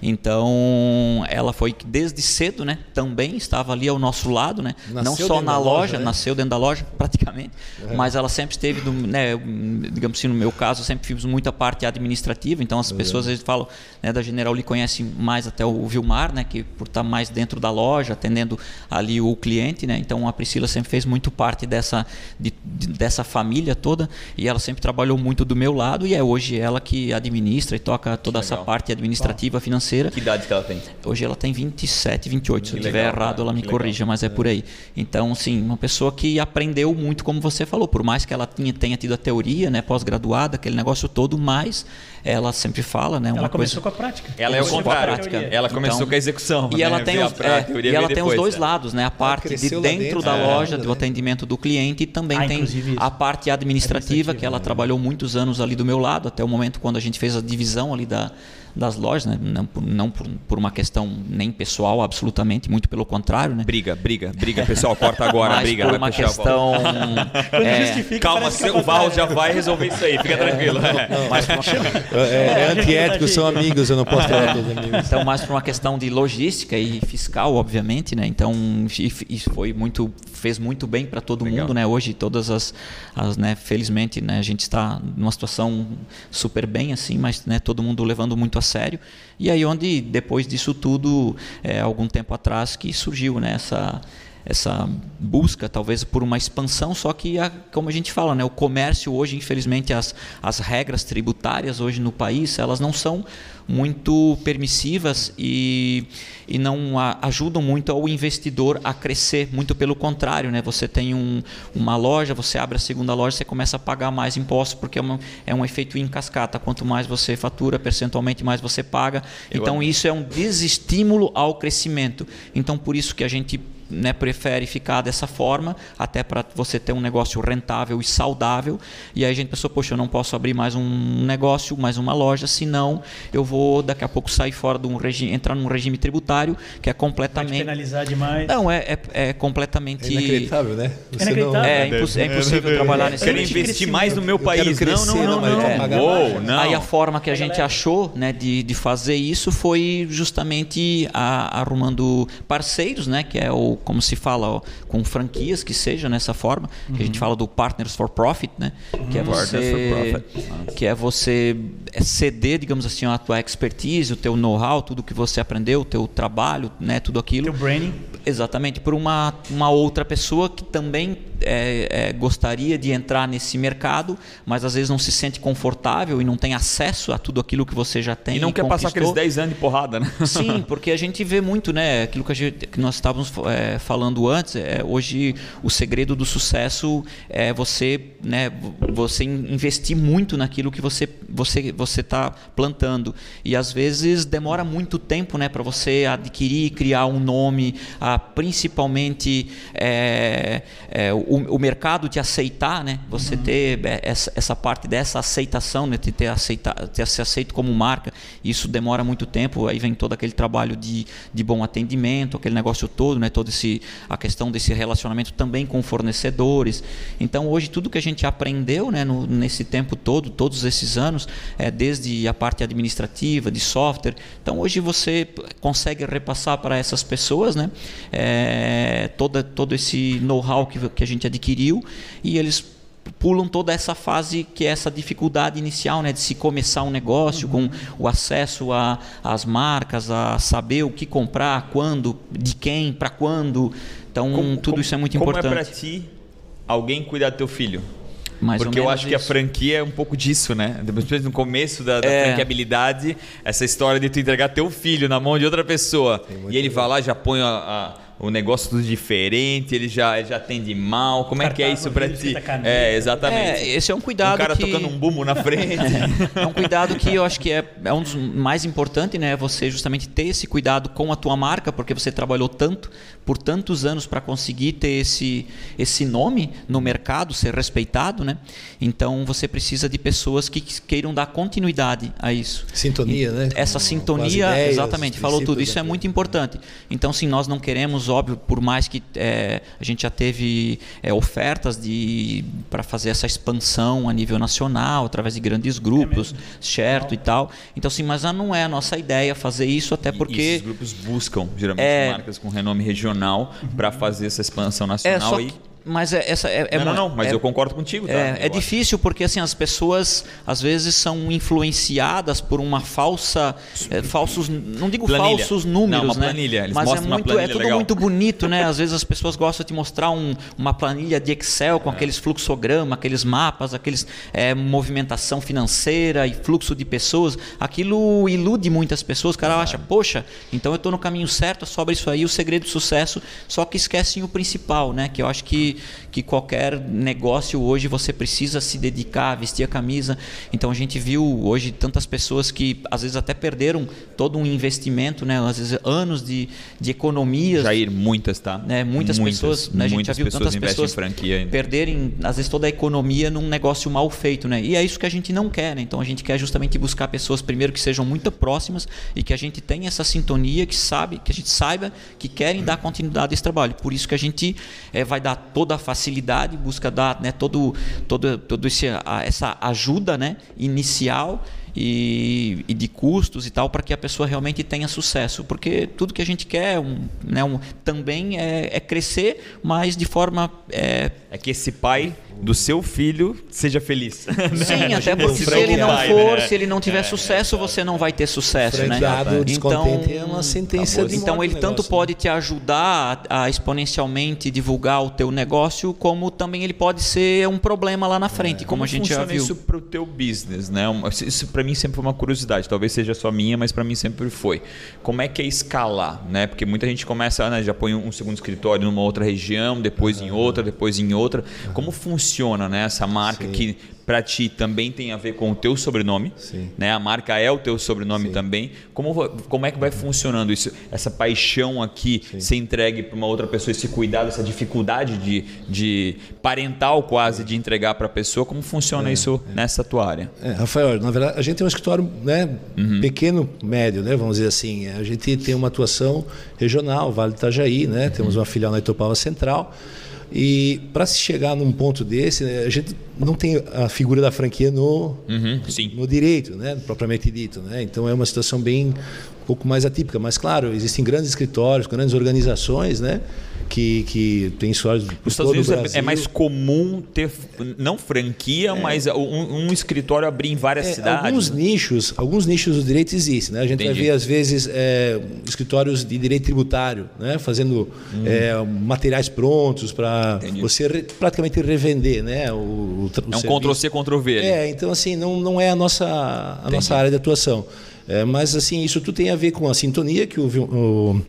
então ela foi desde cedo né também estava ali ao nosso lado né nasceu não só na loja, loja né? nasceu dentro da loja praticamente uhum. mas ela sempre esteve do, né digamos assim no meu caso sempre fiz muita parte administrativa então as uhum. pessoas às vezes falam né, da General Lee conhece mais até o Vilmar, né, que por estar mais dentro da loja, atendendo ali o cliente, né? Então a Priscila sempre fez muito parte dessa de, de, dessa família toda e ela sempre trabalhou muito do meu lado e é hoje ela que administra e toca toda essa parte administrativa, financeira. Que idade que ela tem? Hoje ela tem 27, 28. Que Se eu estiver errado, ela me que corrija, legal. mas é, é, por aí. Então, sim, uma pessoa que aprendeu muito, como você falou, por mais que ela tinha, tenha tido a teoria, né, pós-graduada, aquele negócio todo, mas ela sempre fala, né? ela começou coisa... com a prática. Ela é o contrário. Ela começou então, com a execução. E né? ela tem, os, é, e ela tem os dois lados, né? A parte de dentro, dentro da é, loja, do atendimento do cliente e também ah, tem a parte administrativa, que ela né? trabalhou muitos anos ali do meu lado, até o momento quando a gente fez a divisão ali da das lojas, né? não, por, não por, por, uma questão nem pessoal, absolutamente, muito pelo contrário. Né? Briga, briga, briga, pessoal, corta agora, Mas briga. Por uma questão. é, calma, o Val já vai resolver isso aí, fica é, tranquilo. Não, não. Mas uma... é, é antiético, são amigos, eu não posso falar todos amigos. Então, mais por uma questão de logística e fiscal, obviamente, né? Então, isso foi muito, fez muito bem para todo Legal. mundo, né? Hoje, todas as, as né? felizmente, né? A gente está numa situação super bem, assim, mas né? todo mundo levando muito a sério. E aí onde, depois disso tudo, é, algum tempo atrás, que surgiu né, essa, essa busca talvez por uma expansão, só que a, como a gente fala, né, o comércio hoje, infelizmente, as, as regras tributárias hoje no país, elas não são muito permissivas e, e não a, ajudam muito ao investidor a crescer, muito pelo contrário, né? Você tem um, uma loja, você abre a segunda loja, você começa a pagar mais impostos porque é, uma, é um efeito em cascata. Quanto mais você fatura, percentualmente mais você paga. Então isso é um desestímulo ao crescimento. Então por isso que a gente né, prefere ficar dessa forma, até para você ter um negócio rentável e saudável. E aí a gente pensou, poxa, eu não posso abrir mais um negócio, mais uma loja, senão eu vou daqui a pouco sair fora de um regime, entrar num regime tributário que é completamente. Vai penalizar demais. Não, é, é, é completamente. É inacreditável, né? Você é inacreditável. Não... É, imposs... é, impossível trabalhar nesse Quero investir mais no meu país. Crescer, não, não, não. não. É. Uou, não. Aí a forma que a gente achou né, de, de fazer isso foi justamente a, arrumando parceiros, né? Que é o como se fala, ó, com franquias que seja nessa forma, uhum. que a gente uhum. fala do partners for profit, né? Uhum. Que é você que é você ceder, digamos assim, a tua expertise, o teu know-how, tudo que você aprendeu, o teu trabalho, né, tudo aquilo. Teu branding. Exatamente, por uma, uma outra pessoa que também é, é, gostaria de entrar nesse mercado, mas às vezes não se sente confortável e não tem acesso a tudo aquilo que você já tem. E não e quer conquistou. passar aqueles 10 anos de porrada, né? Sim, porque a gente vê muito, né? Aquilo que, gente, que nós estávamos é, falando antes, é, hoje o segredo do sucesso é você, né, você investir muito naquilo que você você você está plantando e às vezes demora muito tempo, né, para você adquirir, criar um nome, a, principalmente é, é, o, o, mercado te aceitar, né? Você uhum. ter é, essa, essa, parte dessa aceitação, né? Ter, ter, aceitar, ter se aceito como marca, isso demora muito tempo. Aí vem todo aquele trabalho de, de bom atendimento, aquele negócio todo, né? Todo a questão desse relacionamento também com fornecedores. Então hoje tudo que a gente aprendeu, né? No, nesse tempo todo, todos esses anos, é, desde a parte administrativa, de software. Então hoje você consegue repassar para essas pessoas, né? É, toda todo esse know-how que, que a gente adquiriu e eles pulam toda essa fase que é essa dificuldade inicial, né, de se começar um negócio uhum. com o acesso às marcas, a saber o que comprar, quando, de quem, para quando. Então como, tudo como, isso é muito como importante. Como é para ti alguém cuidar do teu filho? Mais Porque eu acho isso. que a franquia é um pouco disso, né? Depois, no começo da, da é. franqueabilidade, essa história de tu entregar teu filho na mão de outra pessoa e ele vai lá já põe a, a o negócio tudo diferente, ele já, já atende mal. Como é que é isso para ti? É, exatamente. É, esse é um cuidado um cara que... tocando um bumbo na frente. é um cuidado que eu acho que é, é um dos mais importantes, né? Você justamente ter esse cuidado com a tua marca, porque você trabalhou tanto por tantos anos para conseguir ter esse, esse nome no mercado, ser respeitado, né? Então você precisa de pessoas que queiram dar continuidade a isso. Sintonia, e, né? Essa Com sintonia, ideias, exatamente, falou tudo. Isso é muito importante. Então, sim, nós não queremos, óbvio, por mais que é, a gente já teve é, ofertas de para fazer essa expansão a nível nacional, através de grandes grupos, é certo e tal. Então, sim, mas não é a nossa ideia fazer isso, até porque. E esses grupos buscam, geralmente, é, marcas com renome regional para fazer essa expansão nacional. É, e mas é, essa é, é não, não, não, mas é, eu concordo contigo. Tá? É, é difícil porque assim as pessoas às vezes são influenciadas por uma falsa, é, falsos, não digo planilha. falsos números, não, né? Planilha. Eles mas é muito, é tudo legal. muito bonito, né? Às vezes as pessoas gostam de mostrar um, uma planilha de Excel com é. aqueles fluxogramas, aqueles mapas, aqueles é, movimentação financeira e fluxo de pessoas. Aquilo ilude muitas pessoas. O cara acha, poxa, então eu estou no caminho certo, sobra isso aí, o segredo do sucesso. Só que esquecem o principal, né? Que eu acho que que, qualquer negócio hoje você precisa se dedicar, vestir a camisa. Então a gente viu hoje tantas pessoas que às vezes até perderam todo um investimento, né? às vezes anos de, de economias. Jair, muitas, tá? Né? Muitas, muitas pessoas, né? a gente já viu tantas pessoas perderem às vezes toda a economia num negócio mal feito. Né? E é isso que a gente não quer. Né? Então a gente quer justamente buscar pessoas primeiro que sejam muito próximas e que a gente tenha essa sintonia, que sabe, que a gente saiba que querem dar continuidade a esse trabalho. Por isso que a gente é, vai dar todo toda a facilidade, busca dar né, todo, todo, todo esse, essa ajuda né, inicial e, e de custos e tal para que a pessoa realmente tenha sucesso. Porque tudo que a gente quer um, né, um, também é, é, crescer, mas de forma. É, é que esse pai do seu filho seja feliz. Sim, até porque se ele não pai, for, né? se ele não tiver é, sucesso, você não vai ter sucesso, né? Então, é uma sentença de Então ele tanto pode te ajudar a, a, exponencialmente divulgar o teu negócio, como também ele pode ser um problema lá na frente, é. como, como a gente já viu. isso para o teu business, né? Isso para mim sempre foi uma curiosidade, talvez seja só minha, mas para mim sempre foi. Como é que é escalar, né? Porque muita gente começa, né, já põe um segundo escritório numa outra região, depois em outra, depois em outra. Como funciona, né, essa marca Sim. que para ti também tem a ver com o teu sobrenome, Sim. né? A marca é o teu sobrenome Sim. também. Como, como é que vai funcionando isso? Essa paixão aqui Sim. ser entregue para uma outra pessoa, esse cuidado, essa dificuldade de, de parental quase de entregar para a pessoa, como funciona é, isso é. nessa tua área? É, Rafael, na verdade a gente tem um escritório, né, uhum. pequeno, médio, né, vamos dizer assim. A gente tem uma atuação regional, Vale do Itajaí, né? Temos uma filial na Itopava Central. E para se chegar num ponto desse, né, a gente não tem a figura da franquia no, uhum, no direito, né, propriamente dito. Né? Então é uma situação bem um pouco mais atípica. Mas, claro, existem grandes escritórios, grandes organizações, né? que, que tem histórias Nos Estados Unidos é, é mais comum ter, não franquia, é. mas um, um, escritório abrir em várias é, cidades. Alguns né? nichos, alguns nichos do direito existem. Né? A gente Entendi. vai ver, às vezes, é, escritórios de direito tributário, né? fazendo hum. é, materiais prontos para você re, praticamente revender. Né? O, o, é um Ctrl-C, Ctrl-V. É, então assim, não, não é a nossa, a nossa área de atuação. É, mas assim, isso tudo tem a ver com a sintonia que o, o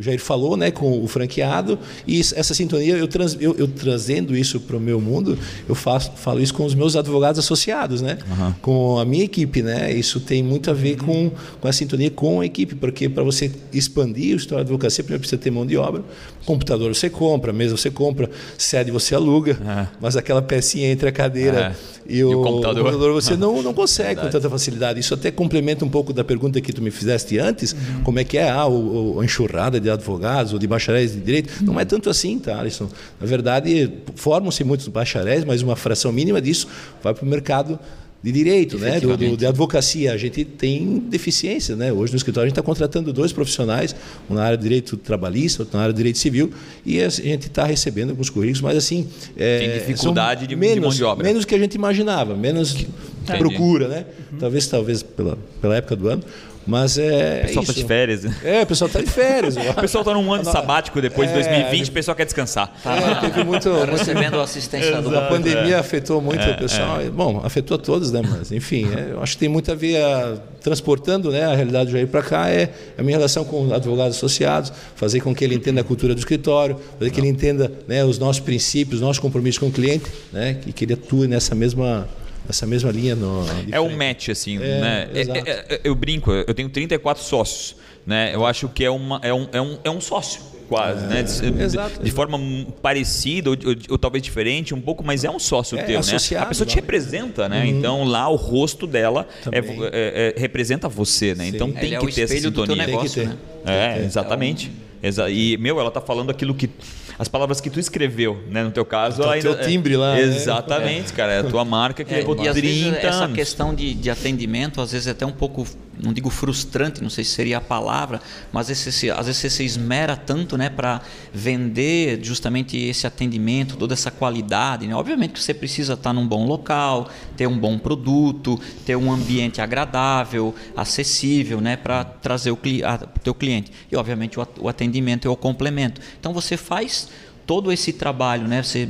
o Jair falou, né, com o franqueado, e essa sintonia, eu, trans, eu, eu trazendo isso para o meu mundo, eu faço, falo isso com os meus advogados associados, né, uhum. com a minha equipe, né, isso tem muito a ver com, com a sintonia com a equipe, porque para você expandir o história de advocacia, primeiro precisa ter mão de obra, computador você compra, mesa você compra, sede você aluga, uhum. mas aquela pecinha entre a cadeira uhum. e, o, e, o, computador, o computador você não, não consegue com tanta facilidade. Isso até complementa um pouco da pergunta que tu me fizeste antes, uhum. como é que é ah, o, a enxurrada de advogados ou de bacharéis de direito. Não é tanto assim, tá, Alisson? Na verdade, formam-se muitos bacharéis, mas uma fração mínima disso vai para o mercado de direito, né? Do, do, de advocacia. A gente tem deficiência, né? Hoje no escritório a gente está contratando dois profissionais, um na área de direito trabalhista, outro na área de direito civil, e a gente está recebendo alguns currículos, mas assim. É, tem dificuldade de, menos, de mão de obra. Menos que a gente imaginava, menos. procura, né? Talvez, talvez pela, pela época do ano. Mas é. O pessoal isso. tá de férias. É, o pessoal tá de férias. O pessoal tá num ano sabático depois de É, 2020, o pessoal quer descansar. É, teve muito, Tá muito recebendo assistência do a pandemia afetou muito o pessoal. Bom, afetou a todos, né? Mas, enfim, é, eu acho que tem muito a ver, a- transportando né, a realidade do Jair para cá, é a minha relação com advogados associados, fazer com que ele entenda a cultura do escritório, fazer que ele entenda né, os nossos princípios, os nossos compromissos com o cliente, né, e que ele atue nessa mesma, nessa mesma linha. No, É um match, assim, É, né? É- é- é- eu brinco, eu tenho 34 sócios, né? Eu acho que é, uma, é, um, é, um, é um sócio, quase, né? De, de- exato, de forma parecida ou, ou- ou talvez diferente um pouco, mas é um sócio É, teu, né? A pessoa te lá. representa, né? Então lá o rosto dela é, é- é- representa você, né? Então tem Ele é que o ter essa espelho do teu sintonia. negócio, ter. né? É, exatamente. Exa- E, meu, ela tá falando aquilo que. As palavras que tu escreveu, né? No teu caso. Tá o ainda, teu timbre lá, né? Exatamente, cara. É a tua marca que É, levou e às 30 vezes essa anos. questão de, de atendimento, às vezes é até um pouco, não digo frustrante, não sei se seria a palavra, mas esse, se- às vezes você se esmera tanto né, para vender justamente esse atendimento, toda essa qualidade. Né? Obviamente que você precisa estar num bom local, ter um bom produto, ter um ambiente agradável, acessível né, para trazer o teu cliente. E obviamente o atendimento é o complemento. Então você faz todo esse trabalho, né? Você,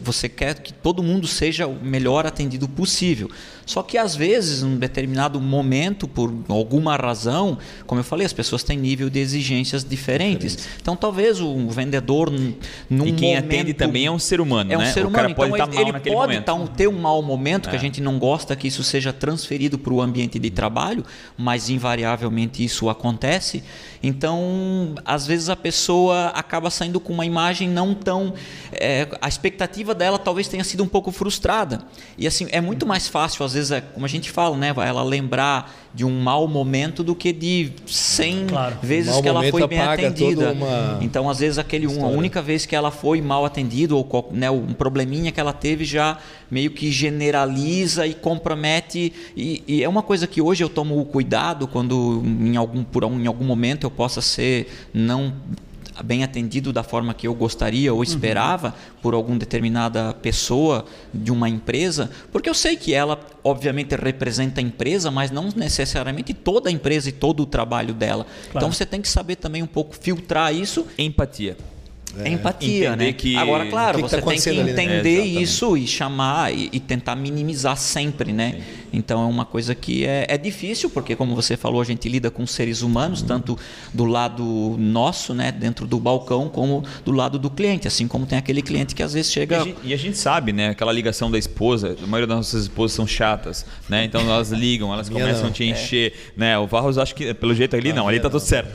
você, quer que todo mundo seja o melhor atendido possível. Só que às vezes, num determinado momento, por alguma razão, como eu falei, as pessoas têm nível de exigências diferentes. Então, talvez o vendedor, num E quem momento, atende também é um ser humano, é um né? ser humano, cara pode então tá ele, ele pode momento. tá um- ter um mau momento que a gente não gosta que isso seja transferido para o ambiente de trabalho, mas invariavelmente isso acontece. Então, às vezes a pessoa acaba saindo com uma imagem não tão. é, a expectativa dela talvez tenha sido um pouco frustrada. E assim, é muito mais fácil, às vezes, é, como a gente fala, né? Ela lembrar de um mau momento do que de 100 Claro. vezes que ela foi bem atendida. uma Então, às vezes, aquele um, a história. única vez que ela foi mal atendida ou né, um probleminha que ela teve já meio que generaliza e compromete. E, e é uma coisa que hoje eu tomo cuidado quando em algum, por em algum momento eu possa ser não bem atendido da forma que eu gostaria ou esperava por alguma determinada pessoa de uma empresa, porque eu sei que ela obviamente representa a empresa, mas não necessariamente toda a empresa e todo o trabalho dela. Então você tem que saber também um pouco filtrar isso Empatia. é empatia, Entender né? que- Agora, claro, que que você tá tem que acontecendo ali, né? entender É, isso e chamar e, e tentar minimizar sempre, né? Então é uma coisa que é, é difícil, porque como você falou, a gente lida com seres humanos, tanto do lado nosso, né, dentro do balcão, como do lado do cliente. Assim como tem aquele cliente que às vezes E chega. a, gente, e a gente sabe, né? Aquela ligação da esposa, a maioria das nossas esposas são chatas, né? Então elas ligam, elas começam não. a te encher, né? O Varros, acho que pelo jeito ali, não, ali tá tudo certo.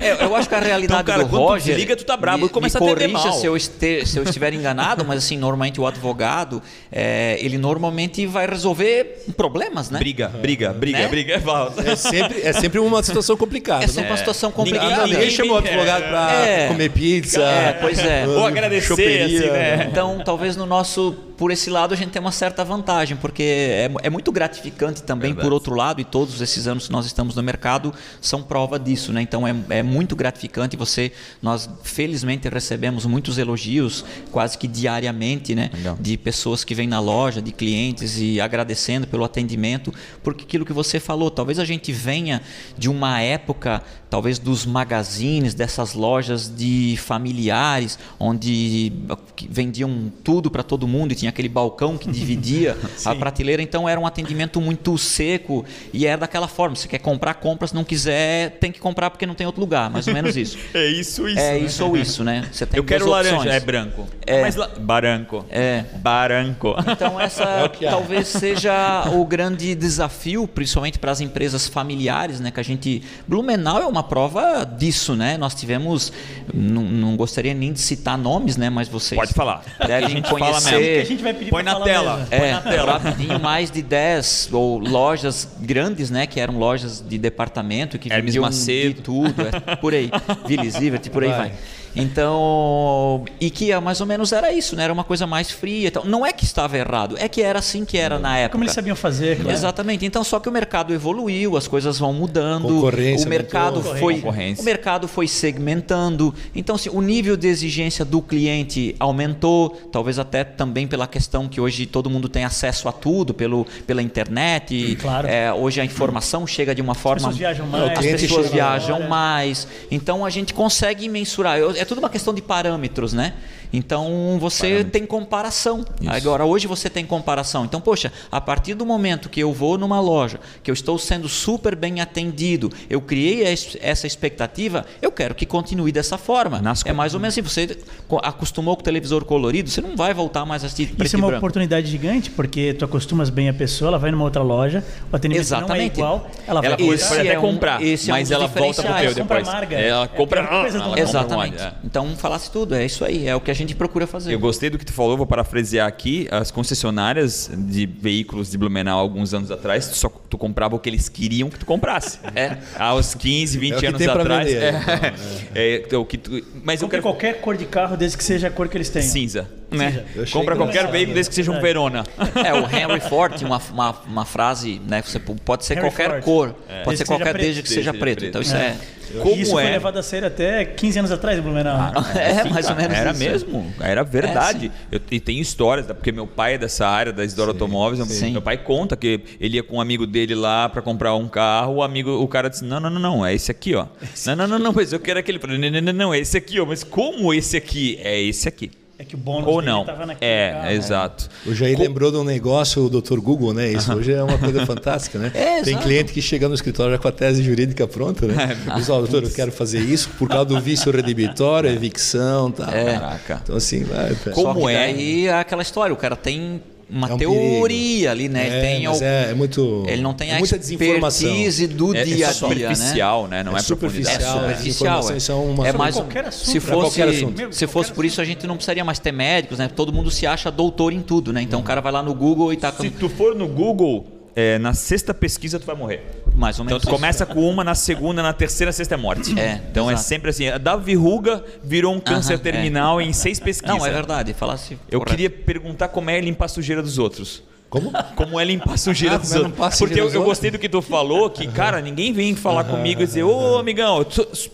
É, eu acho que a realidade Então, cara, do quando tu Roger. desliga, tu tá brabo me- e começa me a atender corrija mal. Se eu, este- se eu estiver enganado, mas assim, normalmente o advogado, é, ele normalmente vai resolver problemas, né? Briga, briga, briga, Né? briga, Varros. É sempre, é sempre uma situação complicada. É sempre uma situação complicada. Ninguém, ninguém chama o advogado para É. comer pizza. É, pois é. Ou agradecer, assim, né? Então, talvez no nosso, por esse lado, a gente tem uma certa vantagem, porque é, é muito gratificante também, Verdade. por outro lado, e todos esses anos que nós estamos no mercado são prova disso, né? Então, é, é muito gratificante. Você, nós felizmente recebemos muitos elogios, quase que diariamente, né? Legal. De pessoas que vêm na loja, de clientes e agradecendo pelo atendimento, porque aquilo que você falou, talvez a gente venha de uma época, talvez dos magazines, dessas lojas de familiares, onde que vendiam tudo para todo mundo e tinha aquele balcão que dividia a prateleira, então era um atendimento muito seco e era daquela forma, você quer comprar, compra, se não quiser, tem que comprar porque não tem outro lugar, mais ou menos isso. É isso, isso. é né? isso ou isso, né? Você tem Eu quero duas laranja, opções. é branco. É. Mas la... Baranco. É. Baranco. Então essa É talvez seja o grande desafio, principalmente para as empresas familiares, né? Que a gente Blumenau é uma prova disso, né? Nós tivemos, não, não gostaria nem de citar nomes, né? Mas vocês Pode falar. A devem conhecer. Gente vai pedir Põe pra na falar tela. mesmo. Põe É, na tela. rapidinho, mais de 10 ou lojas grandes, né? Que eram lojas de departamento que Hermes vendiam Macedo. de tudo, é, por aí, WillisIvert, por aí Vai. vai. Então, e que é mais ou menos era isso, né? Era uma coisa mais fria. Então, não é que estava errado, é que era assim que era na época. Como eles sabiam fazer, claro. Exatamente. Então, só que o mercado evoluiu, as coisas vão mudando. Concorrência o mercado aumentou. foi Concorrência. o mercado foi segmentando. Então, assim, o nível de exigência do cliente aumentou, talvez até também pela questão que hoje todo mundo tem acesso a tudo pelo, pela internet. Claro. É, hoje a informação chega de uma forma. pessoas viajam o mais. As pessoas viajam mais. Então a gente consegue mensurar. Eu- É tudo uma questão de parâmetros, né? Então você tem comparação. Agora, hoje você tem comparação. Então, poxa, a partir do momento que eu vou numa loja, que eu estou sendo super bem atendido, eu criei es- essa expectativa, eu quero que continue dessa forma. Nas é mais ou menos assim. Você co- acostumou com o televisor colorido, você não vai voltar mais a assistir preto Isso é e uma branco. oportunidade gigante, porque tu acostumas bem a pessoa, ela vai numa outra loja, o atendimento Exatamente. não é igual, ela vai Ela pode, até é um- comprar, esse é um mas ela volta pro teu Ela compra depois. Ela É compra. do ela compra Exatamente. uma- é. Então, falasse tudo, é isso aí, é o que a gente procura fazer. Eu gostei do que tu falou, vou parafrasear aqui. As concessionárias de veículos de Blumenau, alguns anos atrás, tu, só, tu comprava o que eles queriam que tu comprasse. É. Há uns 15, 20 É que anos atrás. vender, é, é, então, o que tu, mas eu Compre quero qualquer cor de carro, desde que seja a cor que eles tenham. cinza. Né? Compra qualquer veículo desde que seja um Verona. É, o Henry Ford tinha uma, uma, uma frase, né? Você pode ser Henry qualquer Ford. cor, Desde pode ser que seja qualquer preto. desde que Desde seja preto. Então isso é. Como e isso foi é? levado a sério até 15 anos atrás, Blumenau. né? É, Sim, mais ou menos Era isso. mesmo, era verdade. eu, e tem histórias, né, porque meu pai é dessa área da Isidoro Automóveis. sim. Meu pai conta que ele ia com um amigo dele lá para comprar um carro. O amigo, o cara disse: Não, não, não, não, é esse aqui, ó. Não, não, não, não, mas eu quero aquele. Não, não, não, não, é esse aqui, ó. Mas como esse aqui? É esse aqui. É que o bônus Ou não. tava naquele É, carro. exato. O Jair lembrou de um negócio, o Dr. Google, né? Isso hoje é uma coisa fantástica, né? É, Tem exato. cliente que chega no escritório já com a tese jurídica pronta, né? Diz, ó, doutor, eu quero fazer isso por causa do vício redibitório, evicção, tal. Caraca. Então assim, vai. É. Como é? daí é aquela história, o cara tem uma É um teoria ali, né? É, ele tem mas al- é, é muito. ele não tem é a muita desinformação. expertise do É, dia é a dia, né? superficial, né? Não é, É superficial. É superficial. É, é uma- É mais um- qualquer assunto, se pra fosse, qualquer assunto. Meu, se fosse por isso a gente não precisaria mais ter médicos, né? Todo mundo se acha doutor em tudo, né? Então o cara vai lá no Google e tá com Se tu for no Google, é, na sexta pesquisa tu vai morrer. mais ou Então menos. tu isso. começa com uma, na segunda, na terceira, sexta é morte. É, Então é exato. sempre assim. Da verruga virou um câncer Aham, é. terminal em seis pesquisas. Não, é verdade. Falasse. Eu correto. queria perguntar como é limpar a sujeira dos outros. Como? Como é limpar a sujeira Ah, dos é outros. Porque eu, eu gostei do que tu falou, que, cara, ninguém vem falar comigo e dizer, ô amigão,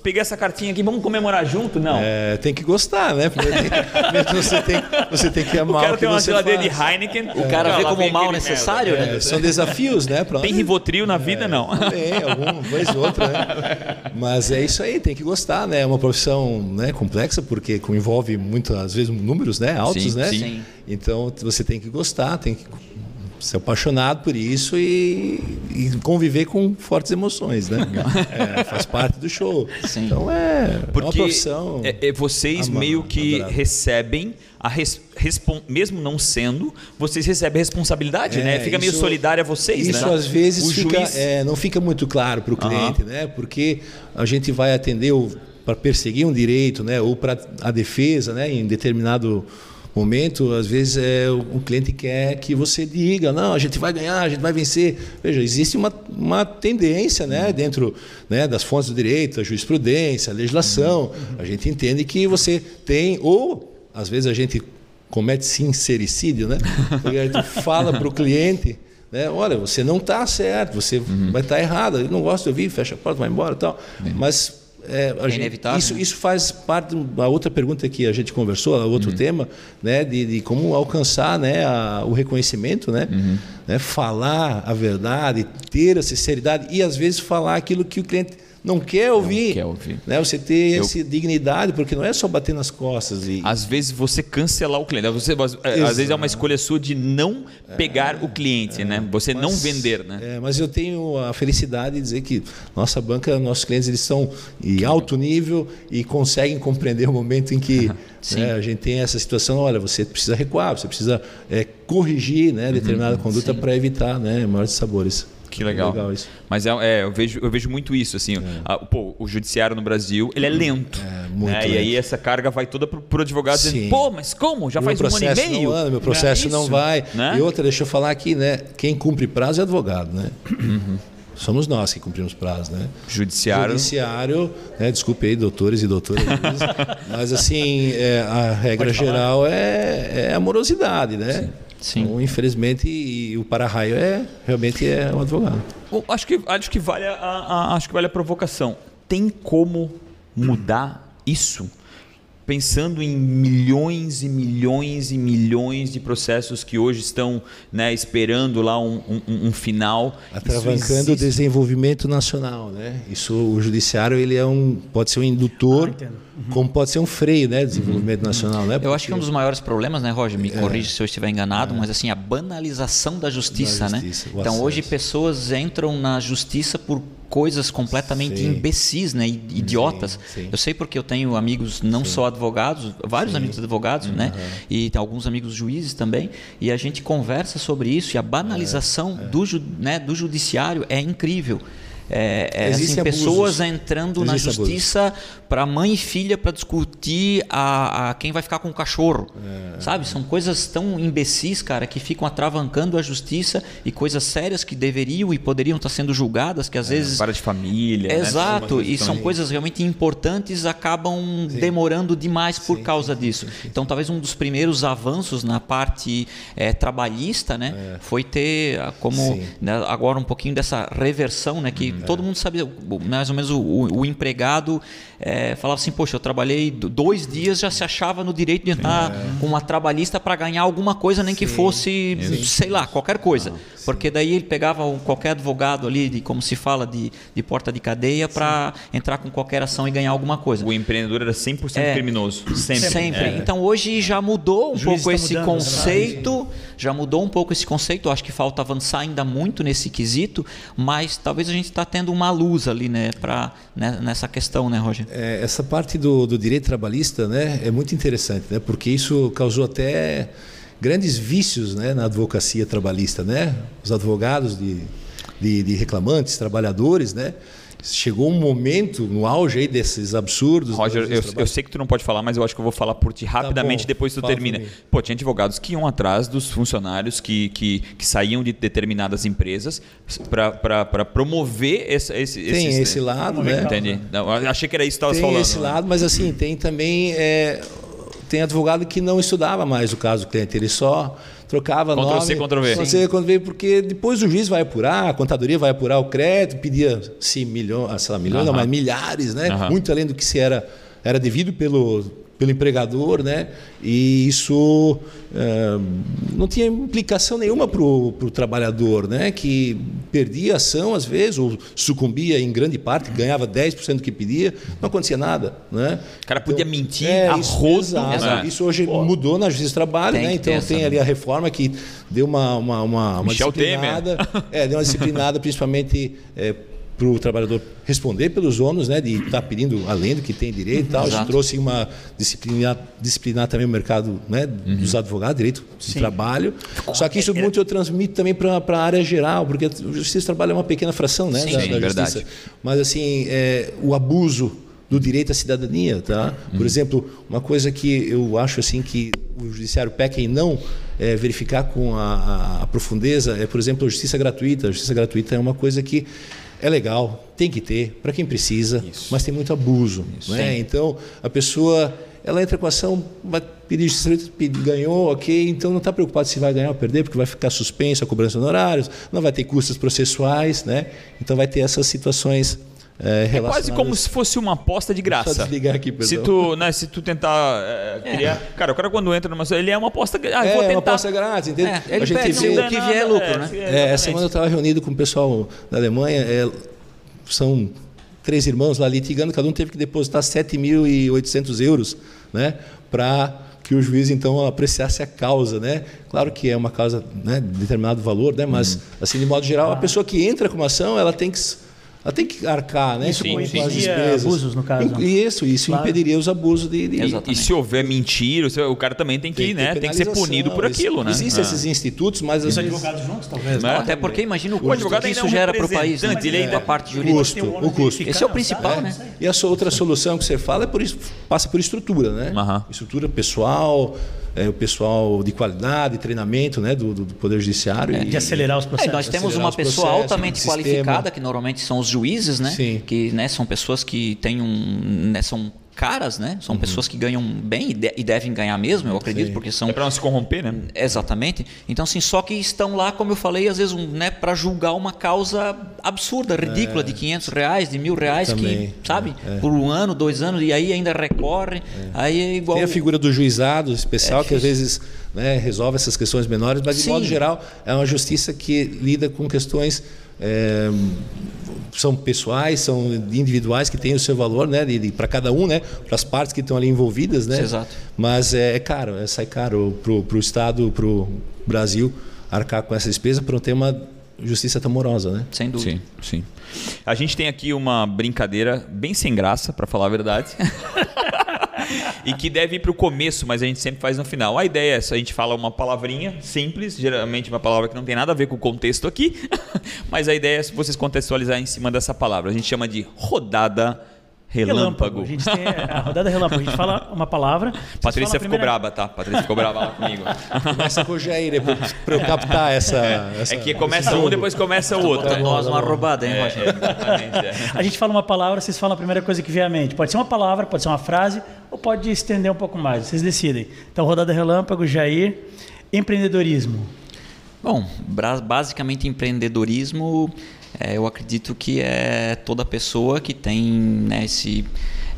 peguei essa cartinha aqui, vamos comemorar junto? Não. É, tem que gostar, né? Você, tem, você tem que o amar cara o que tem uma geladeira faz. de Heineken. O cara vê como mal necessário, merda. né? É, são desafios, né? Pra Tem Rivotril na vida, não. Tem, algum, vez ou outra, né? Mas é isso aí, tem que gostar, né? É uma profissão né, complexa, porque envolve muitas vezes números né, altos, Sim, né? sim. Então você tem que gostar, tem que ser apaixonado por isso e, e conviver com fortes emoções, né? É, faz parte do show. Sim. Então é, é uma Porque profissão. é- é vocês ama- meio que adorável. recebem a res, respon- mesmo não sendo, vocês recebem a responsabilidade, É, né? Fica meio isso- solidário a vocês, Isso né? às vezes o fica, juiz, é, não fica muito claro para o cliente, né? Porque a gente vai atender para perseguir um direito, né? Ou para a defesa, né? Em determinado momento, às vezes é, o, cliente quer que você diga, não, a gente vai ganhar, a gente vai vencer. Veja, existe uma, uma tendência, né? Dentro né, das fontes do direito, a jurisprudência, a legislação. A gente entende que você tem ou às vezes a gente comete sincericídio, né? Porque a gente fala para o cliente, né? Olha, você não está certo, você vai estar errado. Eu não gosto de ouvir, fecha a porta, vai embora, e tal. Mas é, É gente- inevitável, isso, né? isso faz parte da outra pergunta que a gente conversou, outro tema, né? De, de como alcançar, né? a- o reconhecimento, né? né? Falar a verdade, ter a sinceridade e às vezes falar aquilo que o cliente não quer ouvir. quer ouvir. Né? Você ter Eu- essa dignidade, porque não é só bater nas costas e Às vezes você cancelar o cliente. Você, é, às vezes é uma escolha sua de não pegar o cliente, né? Você não Mas- vender, né? É, mas eu tenho a felicidade de dizer que nossa banca, nossos clientes, eles são em alto nível e conseguem compreender o momento em que né, a gente tem essa situação. Olha, você precisa recuar, você precisa é, corrigir né, determinada conduta para evitar né, maiores sabores. Que legal. isso. Mas é, é, eu, vejo, eu vejo muito isso, assim. a- pô, o judiciário no Brasil, ele é lento. É, muito né? E aí lento. essa carga vai toda pro, pro advogado Sim. dizendo, pô, mas como? Já Meu faz um ano e meio? Não anda, meu processo É não isso, vai. né? E outra, deixa eu falar aqui, né? Quem cumpre prazo é advogado, né? Uhum. somos nós que cumprimos prazo, né? Judiciário. Judiciário, né? desculpe aí, doutores e doutoras, mas assim, é, a regra geral é, é amorosidade, né? Sim. Então, infelizmente, e o para-raio é realmente é um advogado. Bom, Acho que, acho, que vale a, a- acho que vale a provocação. Tem como mudar isso? Pensando em milhões e milhões e milhões de processos que hoje estão né, esperando lá um, um- um final. Atravancando o desenvolvimento nacional, né? Isso, o judiciário ele é um, pode ser um indutor, Ah, entendo. como pode ser um freio, né, do desenvolvimento nacional, né? Eu acho que um Porque- dos maiores problemas, né, Roger? Me corrige se eu estiver enganado, mas assim, a banalização da justiça, Da né? justiça, o Então hoje acesso. pessoas entram na justiça por coisas completamente Sim. imbecis, né? Idiotas. sim. Eu sei porque eu tenho amigos não só advogados, vários amigos advogados, né? E alguns amigos juízes também. E a gente conversa sobre isso e a banalização Do, ju- né, do judiciário é incrível. É, é, assim, pessoas entrando na Existem abusos. justiça para mãe e filha para discutir a, a quem vai ficar com o cachorro. É. Sabe? São coisas tão imbecis, cara, que ficam atravancando a justiça e coisas sérias que deveriam e poderiam estar sendo julgadas, que às vezes. Para de família. né? Exato, Uma e são também. coisas realmente importantes, acabam demorando demais por causa disso. Então, talvez um dos primeiros avanços na parte eh, trabalhista, né, foi ter ah, como Sim. né, agora um pouquinho dessa reversão, né, que todo mundo sabe, o- mais ou menos o, o- o empregado eh, falava assim, poxa, eu trabalhei do- dois dias, já se achava no direito de entrar com uma trabalhista para ganhar alguma coisa, nem que fosse, sei lá, qualquer coisa. Porque daí ele pegava um- qualquer advogado ali, de, como se fala, de, de porta de cadeia, para entrar com qualquer ação e ganhar alguma coisa. O empreendedor era 100% É. criminoso. Sempre. Sempre. É. Então hoje já mudou um pouco está esse mudando, conceito, já mudou um pouco esse conceito. Eu acho que falta avançar ainda muito nesse quesito, mas talvez a gente está tendo uma luz ali, né, para nessa questão, né, Roger? É, essa parte do, do direito trabalhista né, é muito interessante, né, porque isso causou até grandes vícios né, na advocacia trabalhista. Né? Os advogados de, de, de reclamantes, trabalhadores, né, chegou um momento no auge aí desses absurdos. Roger, eu, eu sei que tu não pode falar, mas eu acho que eu vou falar por ti rapidamente bom, depois tu termina. Pô, tinha advogados que iam atrás dos funcionários que, que, que saíam de determinadas empresas para promover esse, esse, Tem esses- esse lado, né? Entendi. Não, achei que era isso que tu estavas Tem falando. esse né? lado, mas assim, tem também. é, tem advogado que não estudava mais o caso do cliente, ele só trocava Ctrl nome. C, Ctrl V. Ctrl C, Ctrl V, porque depois o juiz vai apurar, a contadoria vai apurar o crédito, pedia se milhões, sei lá, milhões, não, Aham. mas milhares, né? Aham. Muito além do que se era, era devido pelo, pelo empregador, né? E isso é, não tinha implicação nenhuma para o trabalhador, né? Que perdia a ação às vezes, ou sucumbia em grande parte, ganhava 10% do que pedia, não acontecia nada, né? O cara podia mentir é, a isso, né? Isso hoje mudou na Justiça do Trabalho, né? Então tem essa, ali a reforma que deu uma, uma, uma, uma Michel disciplinada. É, deu uma disciplinada principalmente para o trabalhador responder pelos ônus, né? De estar pedindo além do que tem direito e tal. Isso Exato. trouxe uma disciplinar, disciplinar também o mercado né, dos advogados, direito de trabalho. Só que isso muito eu transmito também para a área geral, porque a Justiça do Trabalho é uma pequena fração né, Sim, da, sim, da verdade. Justiça. Mas assim, é, o abuso do direito à cidadania, tá? Por exemplo, uma coisa que eu acho assim que o judiciário peca em não é, verificar com a, a- a profundeza é, por exemplo, a justiça gratuita. A justiça gratuita é uma coisa que é legal, tem que ter para quem precisa, mas tem muito abuso, né? Então a pessoa ela entra com a ação, vai pedir ganhou, ok, então não está preocupado se vai ganhar ou perder, porque vai ficar suspenso a cobrança de honorários, não vai ter custos processuais, né? Então vai ter essas situações é, É quase como se fosse uma aposta de graça. Só desligar aqui, se perdão. tu, né, se tu tentar é, criar. Cara, o cara quando entra numa. Ele é uma aposta. Ah, É, vou uma tentar. aposta grátis, entende? É, ele a gente pede vê- o que vier é lucro, né? É, essa semana eu estava reunido com o pessoal da Alemanha, é, são três irmãos lá litigando, cada um teve que depositar 7.800 euros né, para que o juiz então apreciasse a causa. Né? Claro que é uma causa né, de determinado valor, né, mas assim de modo geral, a pessoa que entra com uma ação, ela tem que ela tem que arcar, né? Isso com as despesas. abusos, no caso. Isso, isso Claro. impediria os abusos de, de. E se houver mentira, o cara também tem que, ter né, tem que ser punido por aquilo, né? Existem Ah. esses institutos, mas Os advogados juntos, talvez. Né? né? Até porque imagina o, O custo que é isso um gera para o país, né? representante, ele ainda- a parte O jurídica. Custo, tem o custo. Esse é o não principal, sabe? né? E a sua outra solução que você fala é por isso, passa por estrutura, né? Estrutura pessoal, é, o pessoal de qualidade, treinamento né, do, do Poder Judiciário. É, e, de acelerar os processos. É, nós temos uma pessoa altamente qualificada, que normalmente são os juízes, né? Sim. Que né, são pessoas que têm um. Né, são caras, né? São uhum. pessoas que ganham bem e, de, e, devem ganhar mesmo, eu acredito, Sim. porque são. É para não se corromper, né? Exatamente. Então, assim, só que estão lá, como eu falei, às vezes, um, né, para julgar uma causa absurda, ridícula, é. de 500 reais, de mil reais, que, sabe, é. por um ano, dois anos, e aí ainda recorre. É. Aí é igual. Tem a figura do juizado especial, é que às vezes né, resolve essas questões menores, mas, de Sim. modo geral, é uma justiça que lida com questões. É, são pessoais, são individuais que têm o seu valor, né, para cada um, né, para as partes que estão ali envolvidas, né. Exato. Mas é, é caro, é, sai caro para o estado, para o Brasil arcar com essa despesa para não ter uma justiça tão morosa, né? Sem dúvida. Sim, sim. A gente tem aqui uma brincadeira bem sem graça, para falar a verdade. e que deve ir para o começo, mas a gente sempre faz no final. A ideia é essa: a gente fala uma palavrinha simples, geralmente uma palavra que não tem nada a ver com o contexto aqui, mas a ideia é vocês contextualizar em cima dessa palavra. A gente chama de rodada relâmpago. relâmpago. A gente tem a rodada relâmpago. A gente fala uma palavra. Patrícia ficou primeira... braba, tá? Patrícia ficou braba lá comigo. Começa com o Jair, para eu captar essa, essa. É que começa um, depois começa o outro. Tá nós uma roubada, hein, é, é, A gente fala uma palavra, vocês falam a primeira coisa que vem à mente. Pode ser uma palavra, pode ser uma frase, ou pode estender um pouco mais. Vocês decidem. Então, rodada relâmpago, Jair. Empreendedorismo. Bom, basicamente empreendedorismo é, eu acredito que é toda pessoa que tem né, esse,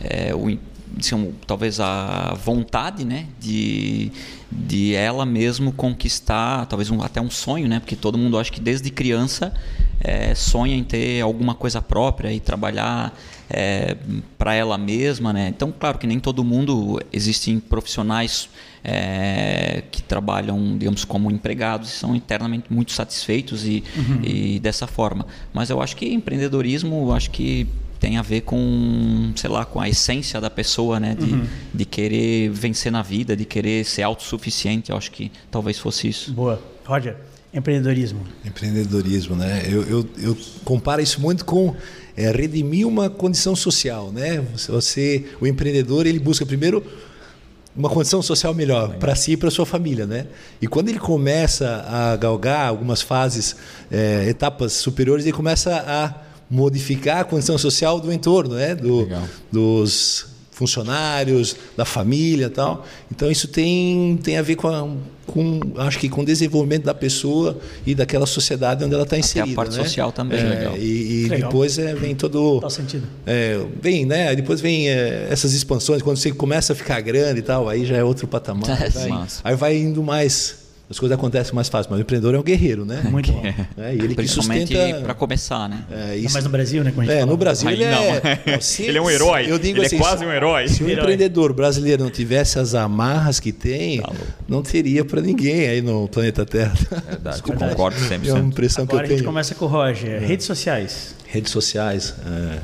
é, o, assim, talvez a vontade né, de, de ela mesmo conquistar, talvez um, até um sonho, né, porque todo mundo acha que desde criança é, sonha em ter alguma coisa própria e trabalhar é, para ela mesma. Né? Então, claro que nem todo mundo, existem profissionais é, que trabalham, digamos, como empregados e são internamente muito satisfeitos e, uhum. e dessa forma. Mas eu acho que empreendedorismo, acho que tem a ver com, sei lá, com a essência da pessoa, né? De, uhum. de querer vencer na vida, de querer ser autossuficiente. Eu acho que talvez fosse isso. Boa. Roger, empreendedorismo. Empreendedorismo, né? Eu, eu, eu comparo isso muito com é, redimir uma condição social, né? Você, o empreendedor, ele busca primeiro uma condição social melhor para si e para sua família, né? E quando ele começa a galgar algumas fases, é, etapas superiores, ele começa a modificar a condição social do entorno, né? Do, dos funcionários, da família, tal. Então isso tem tem a ver com, a, com acho que com o desenvolvimento da pessoa e daquela sociedade onde ela está inserida. a parte né? social também. É, legal. E, e legal. depois é, vem todo. Faz sentido. É, vem, né? Depois vem é, essas expansões quando você começa a ficar grande e tal, aí já é outro patamar. É, vai, aí vai indo mais as coisas acontecem mais fácil. Mas o empreendedor é um guerreiro, né? Muito bom. É, e ele que sustenta... para começar, né? É, isso... Mas no Brasil, né? É, no Brasil ele é... Se, ele é um herói. Eu digo ele é assim, é quase um herói. Se o empreendedor brasileiro não tivesse as amarras que tem, tá não teria para ninguém aí no planeta Terra. Verdade, Desculpa, concordo sempre. É uma impressão Agora que eu tenho. a gente começa com o Roger. É. Redes sociais. Redes sociais. É.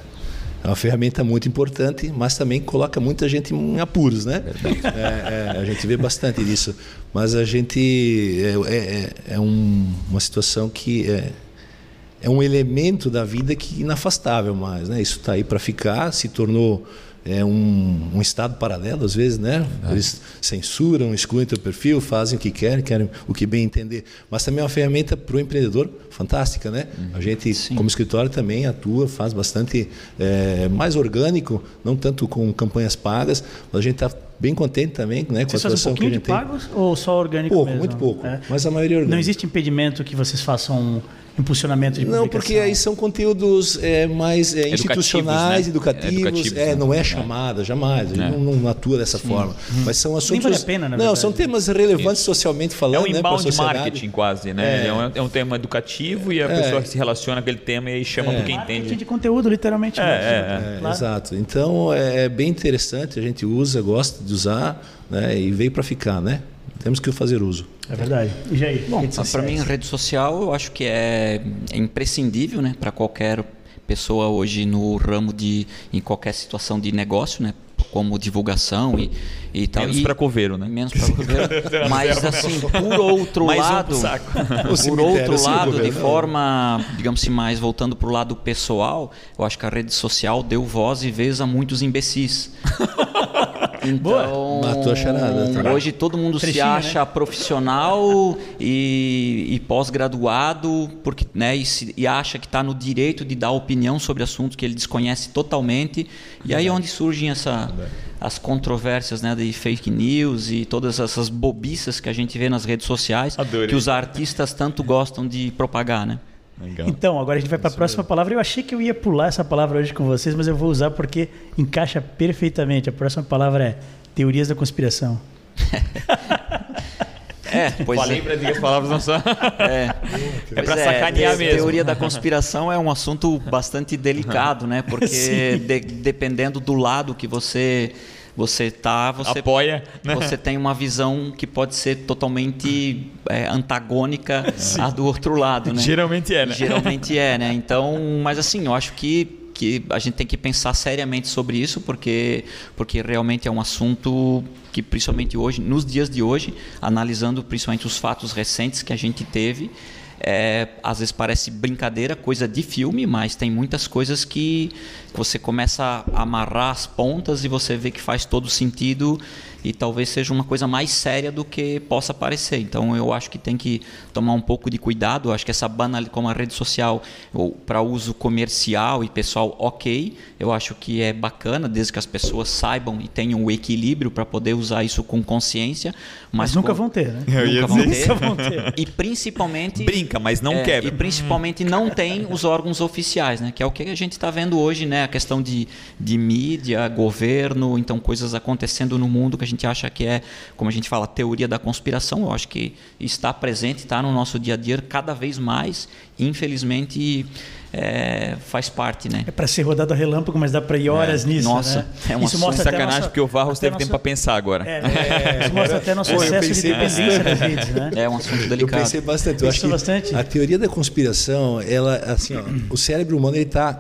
É uma ferramenta muito importante, mas também coloca muita gente em apuros, né? É, é, a gente vê bastante disso. Mas a gente. É, é, é um, uma situação que é, é um elemento da vida que é inafastável mais, né? Isso está aí para ficar, se tornou é um, um, estado paralelo às vezes, né? É. Eles censuram, excluem teu perfil, fazem o que querem, querem o que bem entender. Mas também é uma ferramenta para o empreendedor fantástica, né? Uhum. A gente, Sim. como escritório, também atua, faz bastante é, mais orgânico, não tanto com campanhas pagas, mas a gente está bem contente também né, com vocês a situação um que a gente de pagos tem. ou só orgânico pouco, mesmo? Muito pouco, é. mas a maioria é orgânica. Não existe impedimento que vocês façam impulsionamento de Não, porque aí são conteúdos é, mais é, institucionais, educativos, né? educativos, é, não é né? chamada, jamais, é. Não, não, atua dessa Sim. forma. Hum. Mas são assuntos. Nem vale a pena, na Não, são temas relevantes socialmente falando. É um né, inbound né, marketing quase, né? É. É, um, é um tema educativo e a é. pessoa se relaciona com aquele tema e aí chama é. quem entende. de conteúdo, literalmente. É, claro. Exato. Então é bem interessante, a gente usa, gosta de usar, né? E veio para ficar, né? Temos que fazer uso. É verdade. E aí? Bom, para mim, rede social eu acho que é, é imprescindível né, para qualquer pessoa hoje no ramo de em qualquer situação de negócio, né? Como divulgação e, e tal. Menos para coveiro, né? Menos para coveiro. Mas assim, por outro mais lado, um por outro lado, de forma, digamos assim, mais voltando para o lado pessoal, eu acho que a rede social deu voz e vez a muitos imbecis. Então, Matou a charada, tá. hoje todo mundo se né? acha profissional e, e pós-graduado porque, né, e, se- e acha que está no direito de dar opinião sobre assuntos que ele desconhece totalmente. E aí é onde surgem essa, as controvérsias né, de fake news e todas essas bobiças que a gente vê nas redes sociais Adorei. que os artistas tanto gostam de propagar, né? Legal. Então, agora a gente vai para a próxima palavra. Eu achei que eu ia pular essa palavra hoje com vocês, mas eu vou usar porque encaixa perfeitamente. A próxima palavra é teorias da conspiração. É, pois Falei é. pra dizer as palavras não só. É, É pra Pois sacanear mesmo. Teoria da conspiração é um assunto bastante delicado, né? Porque de- dependendo do lado que você você tá, você Apoia, né? você tem uma visão que pode ser totalmente é, antagônica à do outro lado, né? Geralmente é, né? Geralmente é, né? Então, mas assim, eu acho que que a gente tem que pensar seriamente sobre isso, porque, porque realmente é um assunto que, principalmente hoje, nos dias de hoje, analisando principalmente os fatos recentes que a gente teve, é, às vezes parece brincadeira, coisa de filme, mas tem muitas coisas que você começa a amarrar as pontas e você vê que faz todo sentido e talvez seja uma coisa mais séria do que possa parecer. Então eu acho que tem que tomar um pouco de cuidado. Eu acho que essa banal, como a rede social para uso comercial e pessoal, ok. Eu acho que é bacana, desde que as pessoas saibam e tenham o equilíbrio para poder usar isso com consciência. Mas, Mas nunca com- vão ter, né? Eu Nunca vão ter. Vão ter. E principalmente Brinca, mas não é, quebra. E principalmente não tem os órgãos oficiais, né? Que é o que a gente está vendo hoje, né? A questão de, de mídia, governo, então coisas acontecendo no mundo que a gente acha que é, como a gente fala, teoria da conspiração. Eu acho que está presente, está no nosso dia a dia cada vez mais. Infelizmente, é, faz parte, né? É para ser rodado a relâmpago, mas dá para ir horas nisso. Nossa, né? é um Isso assunto mostra Sacanagem, nossa- porque o Varros teve tempo pra nossa- pensar agora. É, né? Isso mostra até nosso Pô, eu excesso de pensei dependência das redes, né? É um assunto Eu delicado. pensei bastante. Eu acho bastante? a teoria da conspiração, ela, assim, ó, o cérebro humano ele está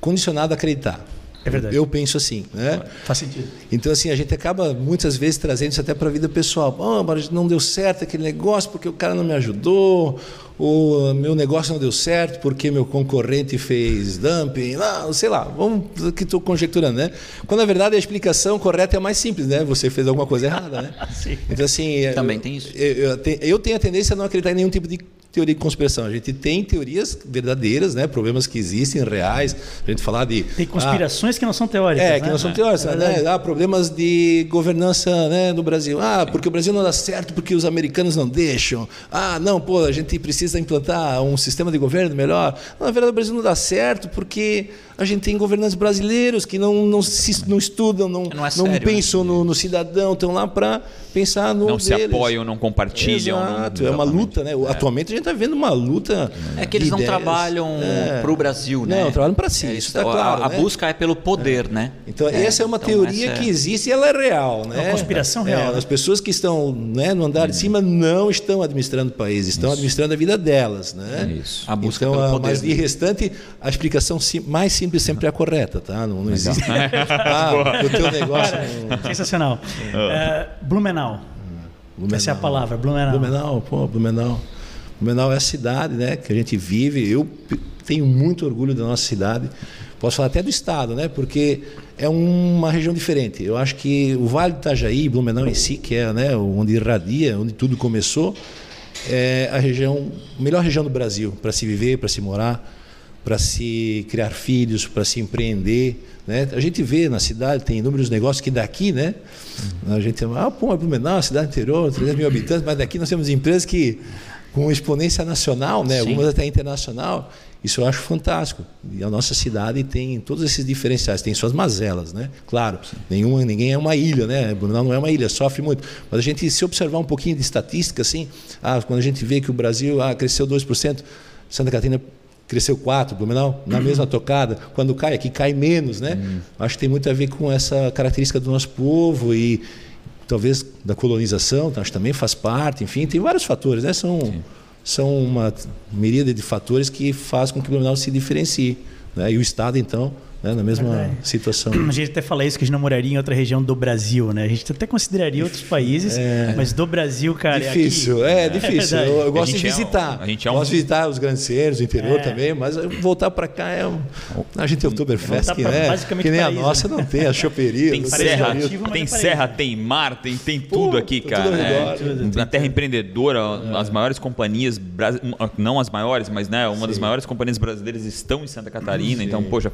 condicionado a acreditar. É verdade. Eu penso assim, né? Faz sentido. Então, assim, a gente acaba muitas vezes trazendo isso até para a vida pessoal. Oh, mas não deu certo aquele negócio porque o cara não me ajudou, ou meu negócio não deu certo porque meu concorrente fez dumping, não, sei lá, vamos que estou conjecturando, né? Quando na verdade a explicação correta é mais simples, né? Você fez alguma coisa errada, né? Sim. Então, assim. Também eu- tem isso. Eu, eu eu tenho a tendência a não acreditar em nenhum tipo de teoria de conspiração. A gente tem teorias verdadeiras, né? Problemas que existem, reais. A gente falar de. Tem ah, conspirações que não são teóricas. é, que né? não são teóricos, É né? Ah, problemas de governança né, no Brasil. Ah, porque o Brasil não dá certo porque os americanos não deixam. Ah, não, pô, a gente precisa implantar um sistema de governo melhor. Na verdade, o Brasil não dá certo porque a gente tem governantes brasileiros que não, não, se, não estudam, não, Não é sério, né? pensam no, no cidadão, estão lá para pensar no Não se deles. apoiam, não compartilham. não- Exato, é uma luta, né? Atualmente a gente está vendo uma luta. É que eles de não ideias. trabalham É. para o Brasil, né? Não, trabalham para si, É, isso está claro. A, né? busca é pelo poder, né? Então, essa é uma então teoria é- que existe e ela é real. Né? uma conspiração É, real, né? As pessoas que estão né, no andar de cima não estão administrando o país, estão administrando a vida delas. Né? Isso. A busca então, pelo a- poder. mas de restante, a explicação mais simples sempre é a correta. Tá? Não, não existe. ah, o teu negócio. não- Sensacional. É, Blumenau. Essa é a palavra, Blumenau. Blumenau, pô, Blumenau. Blumenau é a cidade né, que a gente vive. Eu tenho muito orgulho da nossa cidade. Posso falar até do estado, né? Porque é uma região diferente. Eu acho que o Vale do Itajaí, Blumenau em si, que é né, onde irradia, onde tudo começou, é a região, a melhor região do Brasil para se viver, para se morar, para se criar filhos, para se empreender. Né? A gente vê na cidade, tem inúmeros negócios que daqui, né? A gente ah, pô, é Blumenau, cidade interior, 300 mil habitantes, mas daqui nós temos empresas que com exponência nacional, né? Sim. algumas até internacional. Isso eu acho fantástico. E a nossa cidade tem todos esses diferenciais, tem suas mazelas, né? Claro, nenhuma, ninguém é uma ilha, né? Blumenau não é uma ilha, sofre muito. Mas a gente, se observar um pouquinho de estatística, assim, ah, quando a gente vê que o Brasil ah, cresceu 2%, Santa Catarina cresceu 4%, Blumenau, na mesma tocada. Quando cai, aqui cai menos, né? Acho que tem muito a ver com essa característica do nosso povo e talvez da colonização, acho que também faz parte, enfim, tem vários fatores, né? São, são uma miríade de fatores que faz com que o Blumenau se diferencie. Né? E o Estado, então, né, na mesma Verdade. situação. A gente até fala isso que a gente não moraria em outra região do Brasil, né? A gente até consideraria outros países, mas do Brasil, cara, difícil, é é, difícil. eu, eu A gosto de é um- visitar. a gente é um- Gosto de visitar os grandes centros, o interior É. também, mas voltar para cá é um. A gente tem o Oktoberfest, pra né? Que nem a paraíso, nossa não tem, a choperia. Tem serra, mas tem é serra, tem mar, tem, tem tudo Pô, aqui, tudo cara. ao É, redor. Tudo, Na terra empreendedora, as maiores companhias, não as maiores, mas né, uma das maiores companhias brasileiras estão em Santa Catarina. Então, poxa,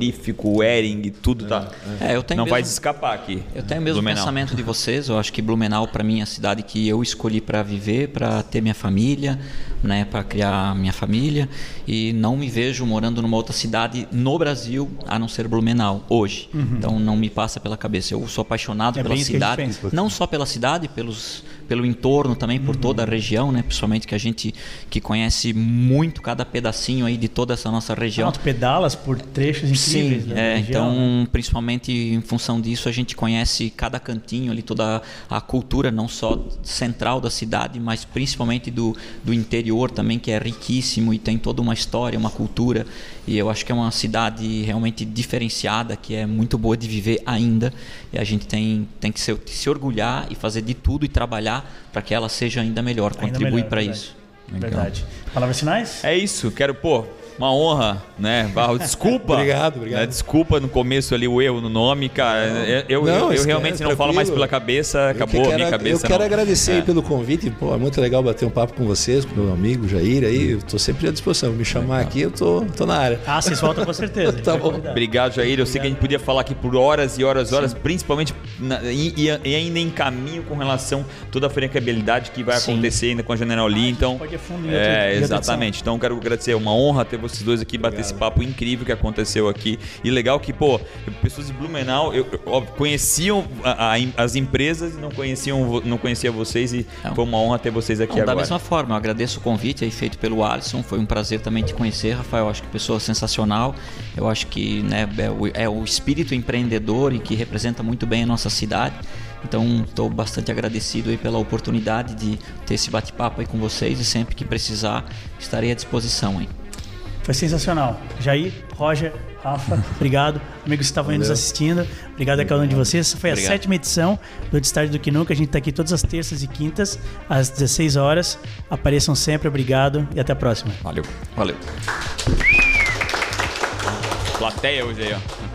frigorífico, Ering, tudo tá. É, eu tenho não vai mesmo- escapar aqui. Eu tenho o mesmo Blumenau. pensamento de vocês. Eu acho que Blumenau, para mim, é a cidade que eu escolhi para viver, para ter minha família, né, para criar minha família. E não me vejo morando numa outra cidade no Brasil, a não ser Blumenau, hoje. Então, não me passa pela cabeça. Eu sou apaixonado É pela cidade. pensa. Não só pela cidade, pelos, pelo entorno também, por toda a região, né? Principalmente que a gente que conhece muito cada pedacinho aí de toda essa nossa região. Tu pedalas por trechos incríveis. Sim, da é, região. então, principalmente em função disso, a gente conhece cada cantinho ali, toda a cultura, não só central da cidade, mas principalmente do, do interior também, que é riquíssimo e tem toda uma história, uma cultura. E eu acho que é uma cidade realmente diferenciada, que é muito boa de viver ainda. E a gente tem, tem que se, se orgulhar e fazer de tudo e trabalhar para que ela seja ainda melhor, Ainda melhor, para isso. Verdade. Palavras finais? É isso, quero, pô, uma honra, né? Barro, desculpa. Obrigado, obrigado. né, Desculpa no começo ali o erro no nome, cara. Eu, eu, Não, eu- eu realmente não falo mais pela cabeça, acabou que a quero, minha cabeça. Eu quero não. agradecer É. pelo convite. Pô, é muito legal bater um papo com vocês, com meu amigo Jair aí. Eu tô sempre à disposição. Me chamar aqui, eu tô, tô na área. Ah, vocês voltam com certeza. Tá bom. convidar. Obrigado, Jair. Eu sei que a gente podia falar aqui por horas e horas e horas, principalmente na- e, e- ainda em caminho com relação a toda a franqueabilidade que vai Sim. acontecer ainda com a General Lee. Então, pode ir a em outra- é, exatamente. Então, quero agradecer. É uma honra ter vocês dois aqui, bater esse papo incrível que aconteceu aqui. E legal que, pô, pessoas de Blumenau eu, eu, óbvio, conheciam a- a- as empresas e não conheciam, não conhecia vocês. E Não. foi uma honra ter vocês aqui Não, da agora. mesma forma, eu agradeço o convite aí feito pelo Alisson. Foi um prazer também te conhecer, Rafael. Acho que pessoa sensacional. Eu acho que né, é, o, é o espírito empreendedor e que representa muito bem a nossa cidade. Então, estou bastante agradecido aí pela oportunidade de ter esse bate-papo aí com vocês e sempre que precisar estarei à disposição aí. Foi sensacional. Jair, Roger, Rafa, obrigado. Amigos que estavam aí nos assistindo, obrigado a cada um de vocês. Essa foi a Obrigado. sétima edição do Destaque do Que Nunca. A gente está aqui todas as terças e quintas, às 16 horas. Apareçam sempre, obrigado e até a próxima. Valeu. Valeu. Plateia hoje aí, ó.